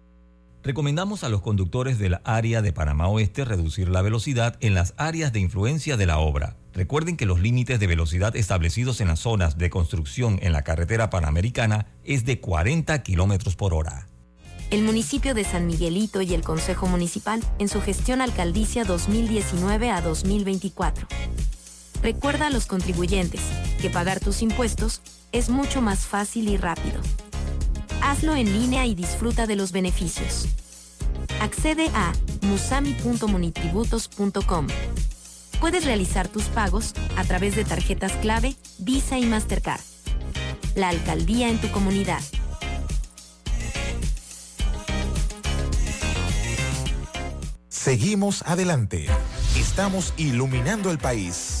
Recomendamos a los conductores del área de Panamá Oeste reducir la velocidad en las áreas de influencia de la obra. Recuerden que los límites de velocidad establecidos en las zonas de construcción en la carretera panamericana es de 40 kilómetros por hora.
El municipio de San Miguelito y el Consejo Municipal en su gestión alcaldicia 2019 a 2024. Recuerda a los contribuyentes que pagar tus impuestos es mucho más fácil y rápido. Hazlo en línea y disfruta de los beneficios. Accede a musami.munitributos.com. Puedes realizar tus pagos a través de tarjetas clave, Visa y Mastercard. La alcaldía en tu comunidad.
Seguimos adelante. Estamos iluminando el país.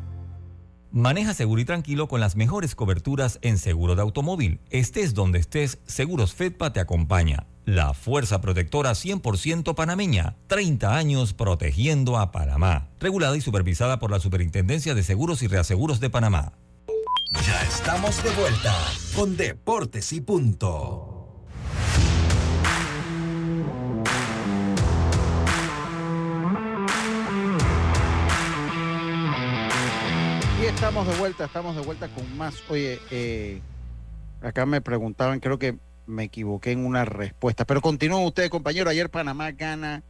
Maneja seguro y tranquilo con las mejores coberturas en seguro de automóvil. Estés donde estés, Seguros Fedpa te acompaña. La fuerza protectora 100% panameña. 30 años protegiendo a Panamá. Regulada y supervisada por la Superintendencia de Seguros y Reaseguros de Panamá.
Ya estamos de vuelta con Deportes y Punto.
Estamos de vuelta, estamos de vuelta con más. Oye, eh, acá me preguntaban, creo que me equivoqué en una respuesta, pero continúen ustedes, compañero. Ayer Panamá gana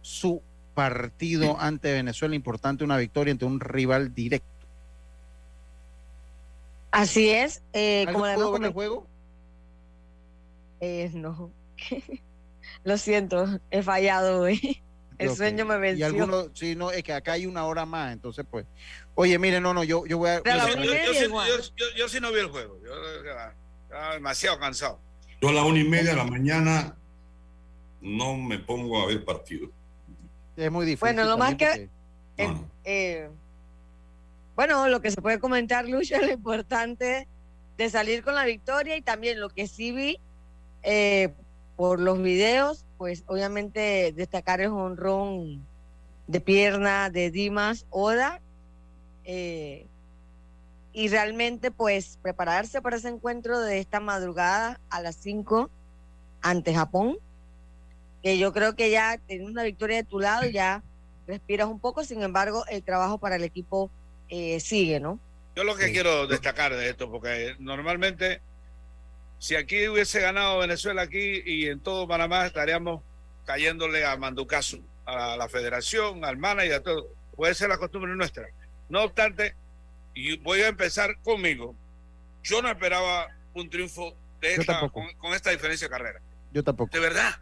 su partido ante Venezuela, importante una victoria ante un rival directo.
Así es. Eh,
¿Algo
como
pudo ver el juego?
Eh, no. Lo siento, he fallado hoy. El sueño me
Y
venció.
algunos, sí, no, es que acá hay una hora más, entonces pues. Oye, mire, no, no, yo, yo voy a.
Yo, yo- yo- yo sí- yo- yo- yo sí no vi el juego. Yo estaba- demasiado cansado.
Yo a la una y media de la mañana no me pongo a ver partido.
Es muy difícil.
Bueno, lo más que. eh, eh, bueno, lo que se puede comentar, Lucho, es lo importante de salir con la victoria y también lo que sí vi eh, por los videos, pues obviamente destacar el honrón de pierna de Dimas Oda. Eh, y realmente, pues, prepararse para ese encuentro de esta madrugada a las 5 ante Japón, que yo creo que ya teniendo una victoria de tu lado ya respiras un poco, sin embargo, el trabajo para el equipo eh, sigue, ¿no?
Yo lo que quiero destacar de esto, porque normalmente, si aquí hubiese ganado Venezuela aquí y en todo Panamá estaríamos cayéndole a Manducazo, a la federación, al manager, a todo. Puede ser la costumbre nuestra. No obstante, y voy a empezar conmigo. Yo no esperaba un triunfo de esta, con esta diferencia de carrera.
Yo tampoco.
De verdad.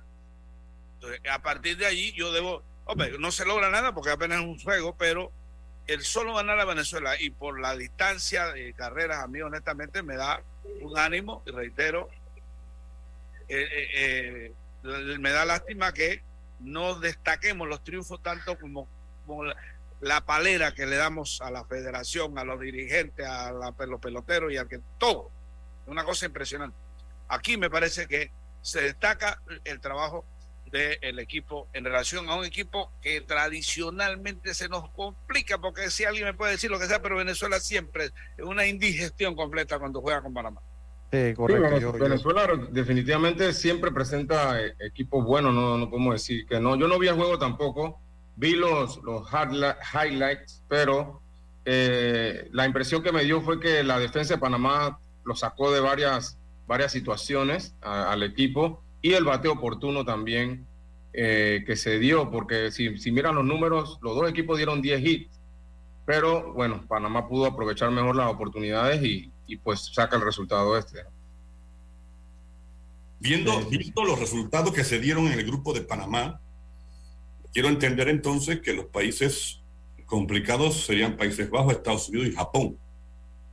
Entonces, a partir de allí yo debo, hombre, no se logra nada porque apenas es un juego, pero el solo ganar a Venezuela y por la distancia de carreras, a mí honestamente me da un ánimo, y reitero, eh, eh, eh, me da lástima que no destaquemos los triunfos tanto como, como la, la palera que le damos a la federación, a los dirigentes, a la- a los peloteros y a que todo. Una cosa impresionante. Aquí me parece que se destaca el trabajo del equipo en relación a un equipo que tradicionalmente se nos complica, porque si alguien me puede decir lo que sea, pero Venezuela siempre es una indigestión completa cuando juega con Panamá.
Sí, correcto. Venezuela definitivamente siempre presenta eh, equipos buenos, no, no podemos decir que no. Yo no vi el juego tampoco, vi los, los highlights, pero eh, la impresión que me dio fue que la defensa de Panamá lo sacó de varias, varias situaciones al equipo y el bateo oportuno también eh, que se dio, porque si, si miran los números, los dos equipos dieron 10 hits, pero bueno, Panamá pudo aprovechar mejor las oportunidades y, y pues saca el resultado este.
Viendo, viendo los resultados que se dieron en el grupo de Panamá, quiero entender entonces que los países complicados serían Países Bajos, Estados Unidos y Japón.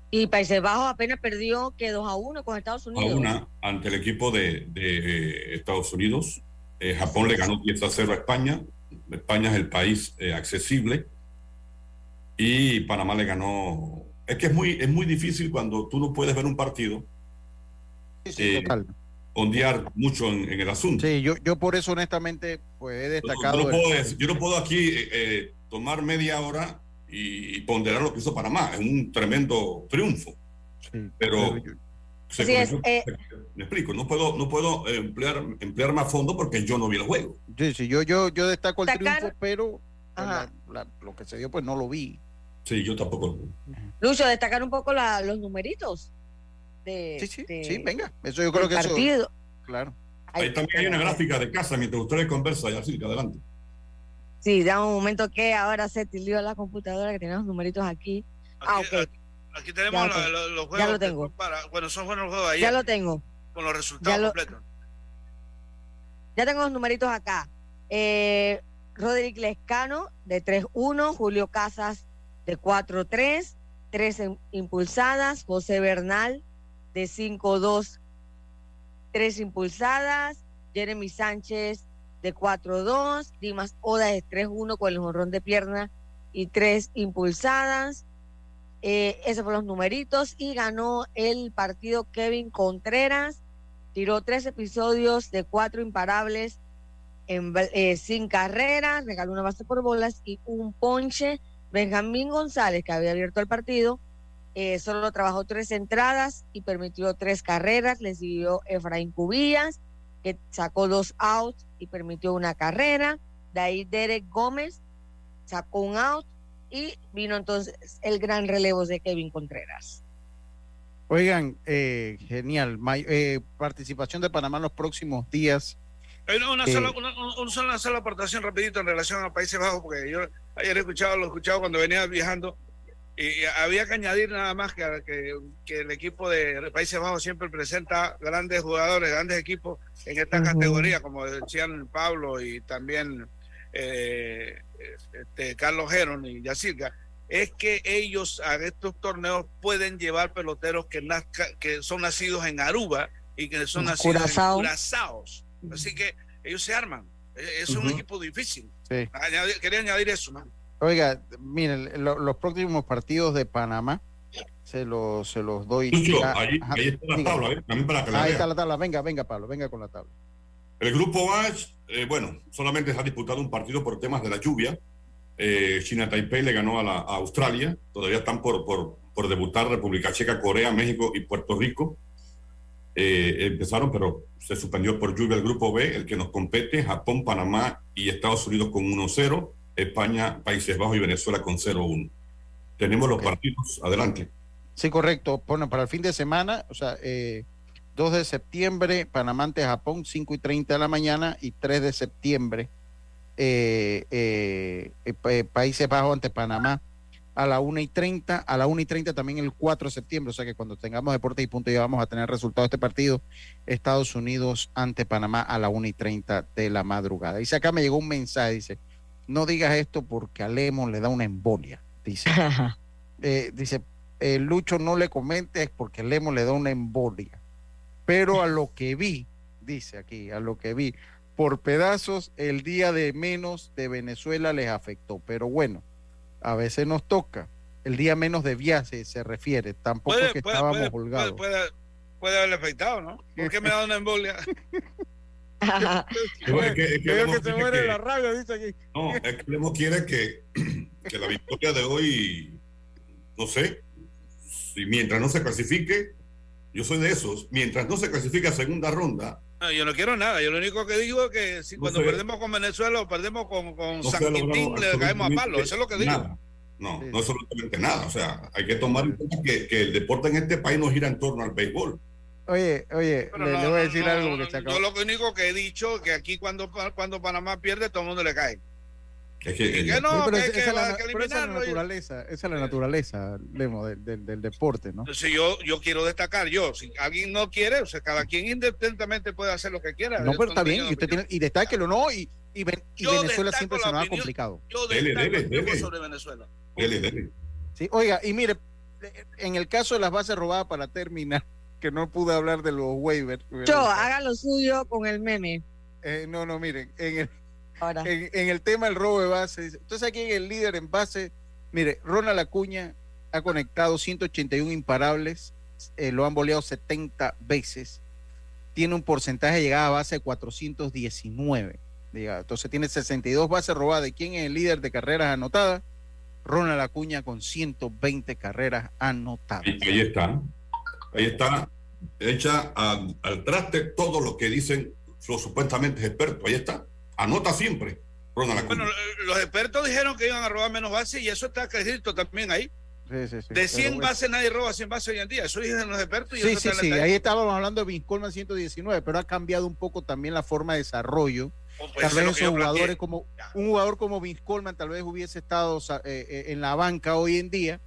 Y Países Bajos apenas perdió que 2 a 1 con Estados Unidos.
A una ante el equipo de, de eh, Estados Unidos. Eh, Japón le ganó 10 a 0 a España. España es el país eh, accesible. Y Panamá le ganó es que es muy, es muy difícil cuando tú no puedes ver un partido.
Sí, eh,
Ondear mucho en, el asunto.
Sí, yo, yo por eso honestamente pues he destacado.
Yo, no, puedo, aquí eh, eh, tomar media hora y, ponderar lo que hizo Panamá. Es un tremendo triunfo. pero, me explico, no puedo, no puedo emplear, emplear más fondo porque yo no vi el juego.
Sí, sí, yo, yo, yo destaco el triunfo, pero lo que se dio pues no lo vi.
Sí, yo tampoco.
Lucho, destacar un poco los numeritos.
De, sí, sí, sí, venga. Eso yo creo que partido. claro.
Ahí también hay una gráfica de casa mientras ustedes conversan, así que adelante.
Sí, da un momento que ahora se tilió la computadora que tenemos numeritos aquí. ah, ok.
Aquí, tenemos los juegos.
Ya lo tengo.
bueno, son buenos los juegos ahí.
Ya lo tengo.
Con los resultados completos.
Ya tengo los numeritos acá. Eh, Roderick Lescano de 3-1, Julio Casas de 4-3, 3 impulsadas, José Bernal de 5-2, 3 impulsadas, Jeremy Sánchez de 4-2, Dimas Oda de 3-1 con el jorrón de pierna y 3 impulsadas. Eh, esos fueron los numeritos y ganó el partido Kevin Contreras. Tiró tres episodios de cuatro imparables eh, sin carrera, regaló una base por bolas y un ponche Benjamín González, que había abierto el partido, eh, solo trabajó tres entradas y permitió tres carreras. Le siguió Efraín Cubillas, que sacó dos outs y permitió una carrera. De ahí Derek Gómez sacó un out y vino entonces el gran relevo de Kevin Contreras.
Oigan, eh, genial. Eh, participación de Panamá en los próximos días.
Una, sola, una, sola aportación rapidito en relación a Países Bajos, porque yo ayer he escuchado, lo he escuchado cuando venía viajando, y había que añadir nada más que, que, el equipo de Países Bajos siempre presenta grandes jugadores, grandes equipos en esta categoría, como decían Pablo y también eh, este, Carlos Geron y Yacirca, es que ellos a estos torneos pueden llevar peloteros que, nazca, que son nacidos en Aruba y que son nacidos en Curazaos. Así que ellos se arman. E, es un equipo difícil. quería añadir eso,
Oiga, miren, los próximos partidos de Panamá se los, se los doy.
ahí, está la tabla, ¿eh? También para que
la Ahí está la tabla. Venga, venga, Pablo, venga con la tabla.
El grupo A, eh, bueno, solamente se ha disputado un partido por temas de la lluvia. Eh, China Taipei le ganó a, la, a Australia. Todavía están por, por, por debutar República Checa, Corea, México y Puerto Rico. Empezaron, pero se suspendió por lluvia el grupo B, el que nos compete, Japón, Panamá y Estados Unidos con 1-0, España, Países Bajos y Venezuela con 0-1. Tenemos los partidos, adelante.
Sí, correcto. Bueno, para el fin de semana, o sea, eh, 2 de septiembre, Panamá ante Japón, 5 y 30 de la mañana, y 3 de septiembre, eh, eh, Países Bajos ante Panamá, a la 1 y 30, a la 1 y 30 también el 4 de septiembre, o sea que cuando tengamos deportes y puntos ya vamos a tener resultado de este partido, Estados Unidos ante Panamá a la 1 y 30 de la madrugada. Dice acá me llegó un mensaje, dice, no digas esto porque a Lemon le da una embolia, dice. Eh, dice, eh, Lucho no le comentes porque Lemon le da una embolia, pero a lo que vi, dice aquí, a lo que vi, por pedazos el día de menos de Venezuela les afectó, pero bueno a veces nos toca. El día menos de viaje se refiere, tampoco que estábamos holgados.
Puede, puede, haberle afectado, ¿no? ¿Por qué me ha dado una embolia?
es que, que, se muere la rabia, dice aquí. No, es que Lemos quiere que, que la victoria de hoy, no sé, si mientras no se clasifique, Yo soy de esos. Mientras no se clasifica a segunda ronda.
No, yo no quiero nada. Yo lo único que digo es que si cuando perdemos con Venezuela o perdemos con, con San Quintín, le caemos a palo. Eso es lo que digo.
Nada. No, no es absolutamente nada. O sea, hay que tomar en cuenta que, que, el deporte en este país no gira en torno al béisbol.
Oye, oye, le, le, voy a decir algo que se acabó.
Yo lo único que he dicho es que aquí cuando, cuando Panamá pierde, todo el mundo le cae.
Es que,
que no,
pero
que,
esa,
que,
esa, la,
que
pero esa es la naturaleza, esa es la naturaleza, Lemo, del, del, del deporte, ¿no?
Entonces yo, yo quiero destacar, yo, si alguien no quiere, o sea, cada quien independientemente puede hacer lo que quiera.
No, pero está bien, y usted tiene, y destáquelo, ¿no? Y, y, ven, y Venezuela siempre se nos ha complicado.
Yo
dele, dele, dele.
sobre Venezuela.
Dele, dele.
Sí, oiga, y mire, en el caso de las bases robadas para terminar, que no pude hablar de los waivers.
Yo, haga lo suyo con el meme.
Eh, no, no, miren, en el, en, en, el tema del robo de bases, entonces aquí en el líder en base, mire, Ronald Acuña ha conectado 181 imparables, eh, lo han boleado 70 veces, tiene un porcentaje de llegada a base de 419, diga, entonces tiene 62 bases robadas. ¿Y quién es el líder de carreras anotadas? Ronald Acuña con 120 carreras anotadas.
Y ahí está, ahí está, hecha al, al traste todo lo que dicen los supuestamente expertos, ahí está anota siempre. Ronald
bueno, los expertos dijeron que iban a robar menos bases y eso está escrito también ahí.
Sí, sí, sí.
De 100 pero, bases nadie roba 100 bases hoy en día. Eso dicen los expertos. Y
sí,
eso
sí,
está
sí. Ahí estábamos hablando de Vince Coleman 119, pero ha cambiado un poco también la forma de desarrollo.
Oh, pues
tal vez
esos
jugadores
planteé.
como un jugador como Vince Coleman tal vez hubiese estado eh, eh, en la banca hoy en día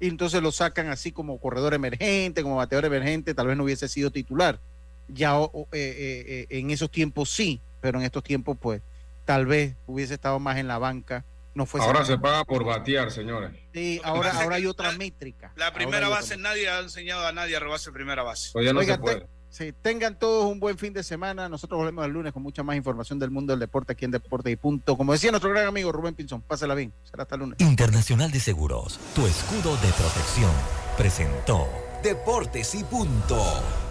y entonces lo sacan así como corredor emergente, como bateador emergente, tal vez no hubiese sido titular. Ya eh, eh, en esos tiempos sí, pero en estos tiempos pues tal vez hubiese estado más en la banca. No fue
ahora se paga por batear, señores.
Sí, ahora, ahora hay otra métrica.
La primera base, nadie ha enseñado a nadie a robarse primera base.
Pues ya no
Oiga,
se puede.
Sí, tengan todos un buen fin de semana. Nosotros volvemos el lunes con mucha más información del mundo del deporte aquí en Deporte y Punto. Como decía nuestro gran amigo Rubén Pinzón, pásala bien. Será hasta el lunes.
Internacional de Seguros, tu escudo de protección, presentó
Deportes y Punto.